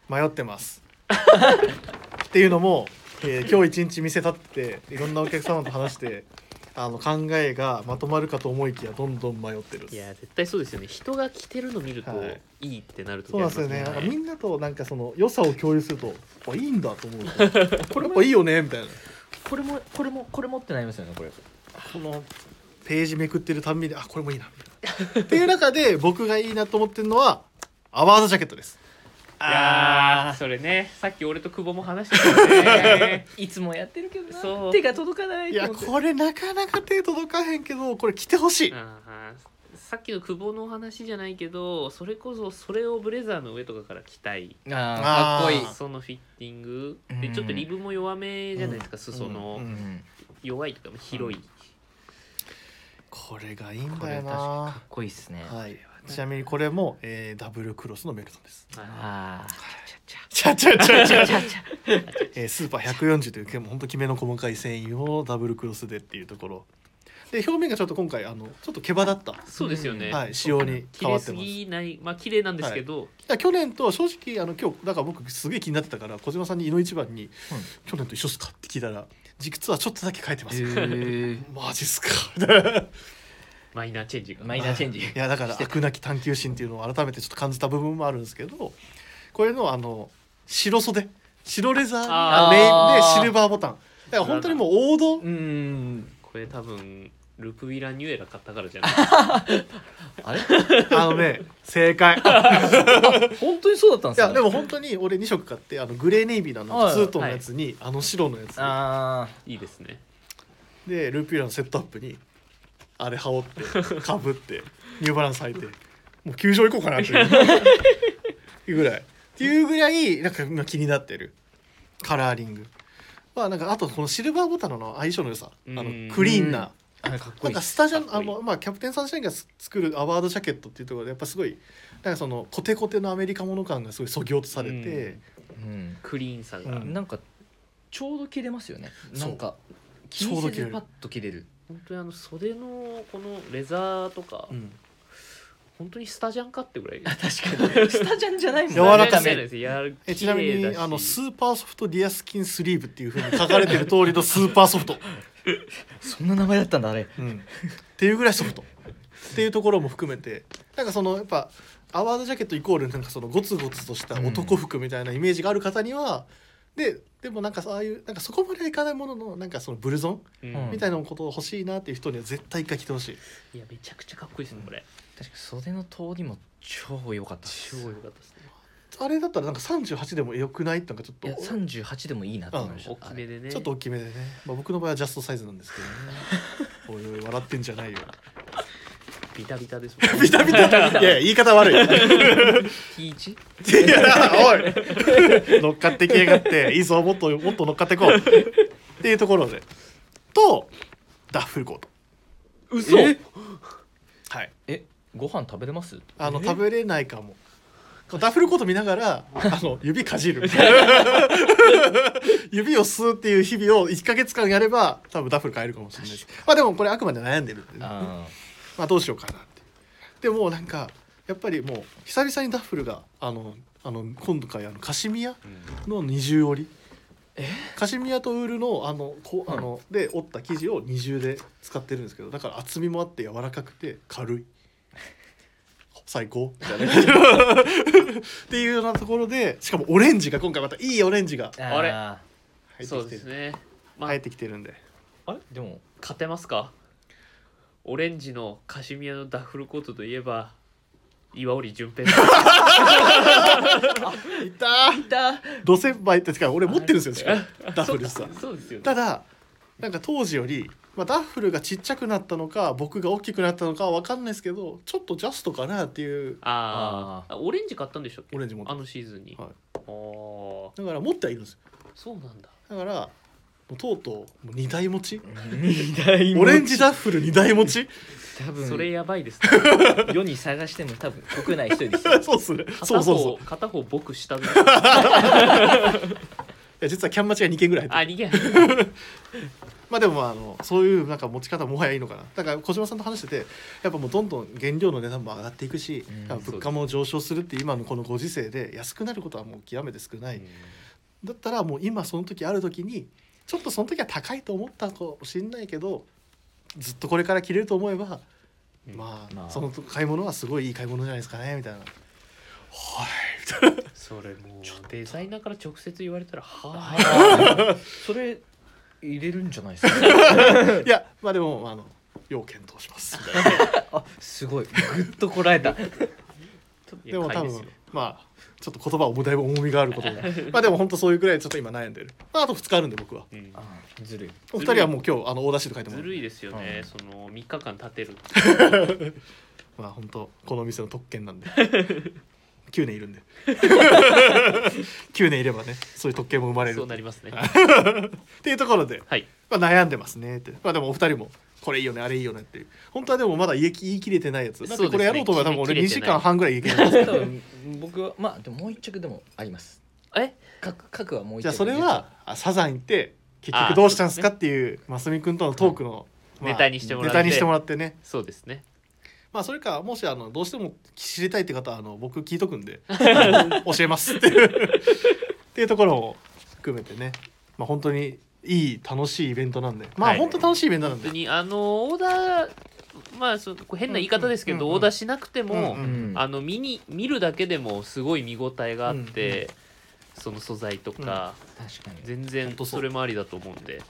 迷ってます。っていうのも、えー今日一日店立っていろんなお客様と話して あの考えがまとまるかと思いきやどんどん迷ってる。いや絶対そうですよね。人が着てるの見るとはい。いいってなるとそうなんですよね。なんかみんなとなんかその良さを共有するとあいいんだと思う。とこれやっぱいいよねみたいな。これもこれもこれもってなりますよねこれ。このページめくってるたんびにあこれもいいなみたいなっていう中で僕がいいなと思ってるのはアワードジャケットです。いやー。それね。さっき俺と久保も話してたよね。いつもやってるけどな。手が届かないいやこれなかなか手届かへんけどこれ着てほしい。さっきの久保のお話じゃないけどそれこそそれをブレザーの上とかから着たい。あーかっこいい。あーそのフィッティング。うん。でちょっとリブも弱めじゃないですか、裾うの、うん。弱いとか広い、これがいいんだよかにかなっこいいっすね。はい。ちなみにこれも、えーダブルクロスのメルトンです。あちゃちゃちゃちゃちゃえースーパー140という結構本当きめの細かい繊維をダブルクロスでっていうところで表面がちょっと今回あのちょっと毛羽立ったそうですよね、はい仕様に変わってますぎないまあ綺麗なんですけど、いや去年と正直あの今日だから僕すげえ気になってたから小島さんに「井の一番に、去年と一緒っすか?」って聞いたら実はちょっとだけ変えてます、へー。マジっすか。マイナーチェンジが。マイナーチェンジ。いやだから飽くなき探求心っていうのを改めてちょっと感じた部分もあるんですけどこれのあの白袖。白レザー。メインでシルバーボタン。だから本当にもう王道。うん。これ多分ルプビラニュエラ買ったからじゃない？あれ？あのね正解。本当にそうだったんですかいやでも本当に俺2色買ってあのグレーネイビーのあのはい。ツートンのやつに、あの白のやつあいいですね。でルーピーラのセットアップにあれ羽織ってかぶってニューバランス履いてもう球場行こうかなっていう。ぐらい。っていうぐらいなんか今気になってる。カラーリング。まあなんかあとこのシルバーボタンの相性の良さ。あのうん。クリーンなかっこないんい。っすかスタジャンあのまあキャプテンサンシャインがす作るアワードジャケットっていうところでやっぱすごいなんかそのコテコテのアメリカもの感がすごいそぎ落とされて、うん。クリーンさが、うん。なんかちょうど切れますよね。そう。なんかちょうど切れる気にせずパッと切れる。本当にあの袖のこのレザーとか、うん。本当にスタジャンかってぐらい。確かに。スタジャンじゃないもん柔らかめ。えちなみにあの super soft deerskin sleeve っていうふうに書かれてる通りのスーパーソフト、そんな名前だったんだあれ。うん、っていうぐらいソフト。っていうところも含めて。なんかそのやっぱアワードジャケットイコールなんかそのゴツゴツとした男服みたいなイメージがある方には、ででもなんかそういうなんかそこまではいかないもののなんかそのブルゾンうん。うんみたいなことを欲しいなっていう人には絶対一回着てほしい。いやめちゃくちゃかっこいいですねこれ。確かに袖の通りも超良かった超良かったです。ねあれだったらなんか38でもよくない？なんかちょっと。いや38でもいいなと思いました。大きめでね。ちょっと大きめでね、まあ、僕の場合はジャストサイズなんですけどね。おいおい笑ってんじゃないよ。ビタビタです。も んビタビタいやいや言い方悪い。T1 いやおい。乗っかってきやがって。いいぞもっともっと乗っかってこう。っていうところで。とダッフルコート。嘘。え？はい。えご飯食べれます？あのえ？食べれないかもダッフルコート見ながらあの指かじる。みたいな指を吸うっていう日々を1か月間やれば多分ダッフル買えるかもしれないです。まあでもこれあくまで悩んでるんでねあまあどうしようかなって。でもなんかやっぱりもう久々にダッフルがあのあの今回あのカシミヤの二重折り。カシミヤとウールのあのこうあので折った生地を二重で使ってるんですけどだから厚みもあって柔らかくて軽い最高。みたいなっていうようなところでしかもオレンジが今回またいいオレンジが。ーあれ。あそう入ってきてる。ですね。まあ。入ってきてるんで。ーあれ？でも。勝てますか？オレンジのカシミヤのダッフルコートといえば岩織純平いった。ーいた。土先輩ってか俺持ってるんですよしかも。ダッフルさそうですよね。ただなんか当時より、まあ、ダッフルがちっちゃくなったのか僕が大きくなったのかは分かんないですけどちょっとジャストかなっていう。あー。あオレンジ買ったんでしたっけ？オレンジ持ってあのシーズンに、はい。あー。だから持ってはいるんですよ。そうなんだ。だからもうとうとうもう2台持ち。二台オレンジダッフル2台持ち。多分。それやばいですね。世に探しても多分国内一人ですよ。そうっすね。そ片うそうそう。方片方僕下で。いや実はキャンマチが2件ぐらいあ逃げまあでもまああのそういうなんか持ち方もはやいいのかな。だから小島さんと話しててやっぱもうどんどん原料の値段も上がっていくし、うん物価も上昇するっていう今のこのご時世で安くなることはもう極めて少ない、だったらもう今その時ある時にちょっとその時は高いと思ったかもしれないけどずっとこれから着れると思えば、うんまあ、まあその買い物はすごいいい買い物じゃないですかねみたいな。はいみたいな。それもうデザイナーから直接言われたらはあ。それ入れるんじゃないですか？いやまあでもあの要検討します。みたいなあすごい。ぐっとこらえた。でも多分まあちょっと言葉重だいぶ重みがあることが まあでも本当そういうぐらいちょっと今悩んでる、まあ、あと2日あるんで僕は。うん。ずるい。お二人はもう今日あのオーダーシート書いてもらうずるいですよね、うん。その3日間立てる。まあ本当この店の特権なんで9年いるんで。9年いればねそういう特権も生まれる。そうなりますね。っていうところで、はい。まあ、悩んでますねって。まあでもお二人もこれいいよねあれいいよねっていう。本当はでもまだ言い言い切れてないやつ。だってこれやろうと思えば多分俺2時間半ぐらい言い切れてます多分僕はまあでももう一着でもあります。え？各各はもう一着じゃあそれはあサザン行って結局どうしたんですかっていうますみくんとのトークの、まあネタにしてもらって。ネタにしてもらってね。そうですねまあそれかもしあのどうしても知りたいって方はあの僕聞いとくんで 教えますっていうっていうところも含めてね。まあ本当にいい楽しいイベントなんで。まあはい本当楽しいイベントなんで、本当にあのオーダーまあそ変な言い方ですけど、うんうん。オーダーしなくても、うんうん。あの見に見るだけでもすごい見応えがあって、その素材とか、確かに。全然とそれもありだと思うんで。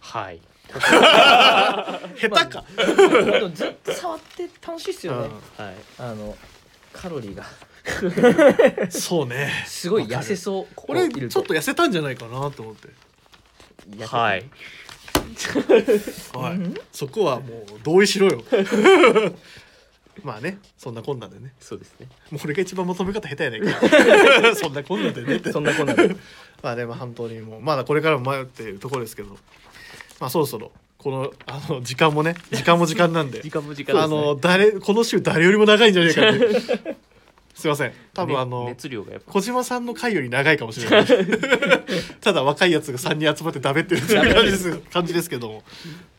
はい。下 手か、でもずっと触って楽しいっすよね、はい。あのカロリーが。うんそうね。すごい痩せそう。ここ俺いるちょっと痩せたんじゃないかなと思って、はいはい。うん？そこはもう同意しろよ。まあねそんなこんなんでね。そうですね。もう俺が一番求め方下手やねんか。らそんなこんなんでねって。そんなこんなで。まあでも本当にもうまだこれからも迷っているところですけどまあそろそろこのあの時間もね 時間も時間なんで。時間も時間ね。あの誰この週誰よりも長いんじゃないかって。すいません。多分あねの、熱量がやっぱ。小島さんの回より長いかもしれない。ただ若いやつが3人集まってダメってるっていう感じです感じですけども。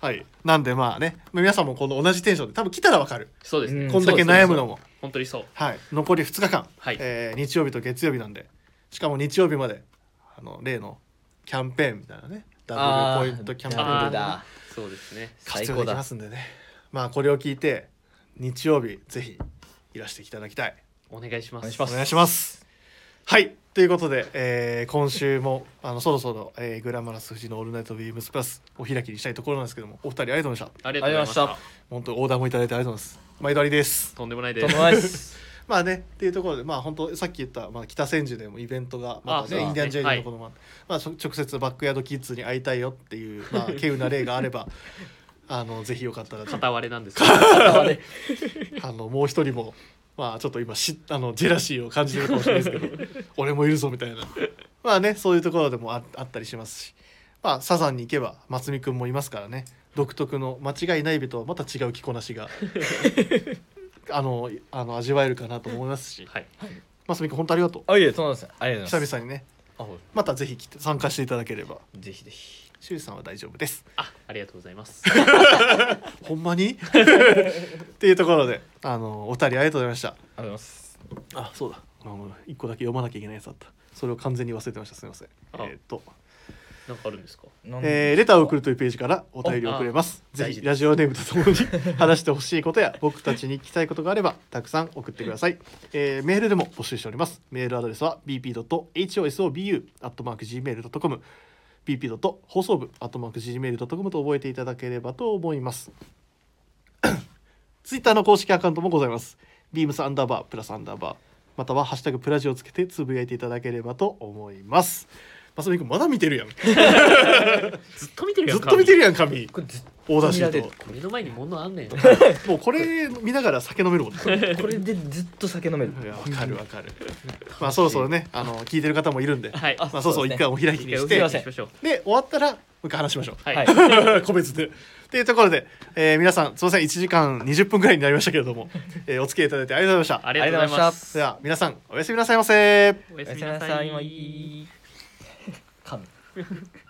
はい。なんでまあね。皆さんもこの同じテンションで多分来たらわかる、そうですね、うんこんだけ悩むのも。本当にそう。はい。残り2日間、はい。えー日曜日と月曜日なんで。しかも日曜日まであの例のキャンペーンみたいなねダブルポイントキャンペーンだそうですね。最活用できますんでね。まあこれを聞いて日曜日ぜひいらしていただきたい。お願いします。お願いします。お願いしますはい。ということで、えー今週もあのそろそろ、えーグラマラス富士のオールナイトビームスプラスお開きにしたいところなんですけどもお二人ありがとうございました。ありがとうございました。本当にオーダーもいただいてありがとうございます。毎度ありです。とんでもないです。とんでもないですまあねっていうところでまあ本当さっき言った、まあ、北千住でもイベントがまたねね。インディアンジェリーのところもあって、まあ、そ直接バックヤードキッズに会いたいよっていう、まあ、稀有な例があればあのぜひよかったら片割れなんですけど あのもう一人もまあちょっと今しあのジェラシーを感じてるかもしれないですけど 俺もいるぞみたいな。まあねそういうところでもああったりしますし。まあサザンに行けば松見くんもいますからね。独特の間違いない日とはまた違う着こなしがあのあの味わえるかなと思いますし。はい。ますみくん本当ありがとう。あいえとんでもないです。ありがとうございます。久々にね。あまたぜひ来て参加していただければ。ぜひぜひ。しゅうさんは大丈夫です。あありがとうございます。ほんまに？っていうところであのお二人ありがとうございました。ありがとうございます。あそうだ。あの一個だけ読まなきゃいけないやつあった。それを完全に忘れてました。すみません。あ。えーっとなんかあるんですか？えーレターを送るというページからお便りを送れます。ぜひラジオネームとともに 話してほしいことや僕たちに聞きたいことがあればたくさん送ってください。えーメールでも募集しております。メールアドレスは bp.hosobu.gmail.com bp. 放送部 .gmail.com と覚えていただければと思います。ツイッターの公式アカウントもございます。ビームスアンダーバープラスアンダーバーまたはハッシュタグプラジをつけてつぶやいていただければと思います。マスミ君まだ見てるやん。ず ずっと見てるやんっと見てるやん紙。これずっオーダーシート。目の前に物あんねんもうこれ見ながら酒飲めるもんね。これでずっと酒飲めるいやわかるわかる。まあそろそろねあの聞いてる方もいるんで、はいまあそうそう一回お開きにし一てすいませんしましょうで終わったらもう一回話しましょう。はい、は い個別で。っていうところで、えー皆さんすみません1時間20分ぐらいになりましたけれども、えーお付き合いいただいてありがとうございました。ありがとうございますでは皆さんおやすみなさいませ。おやすみおやすみなさいなさい神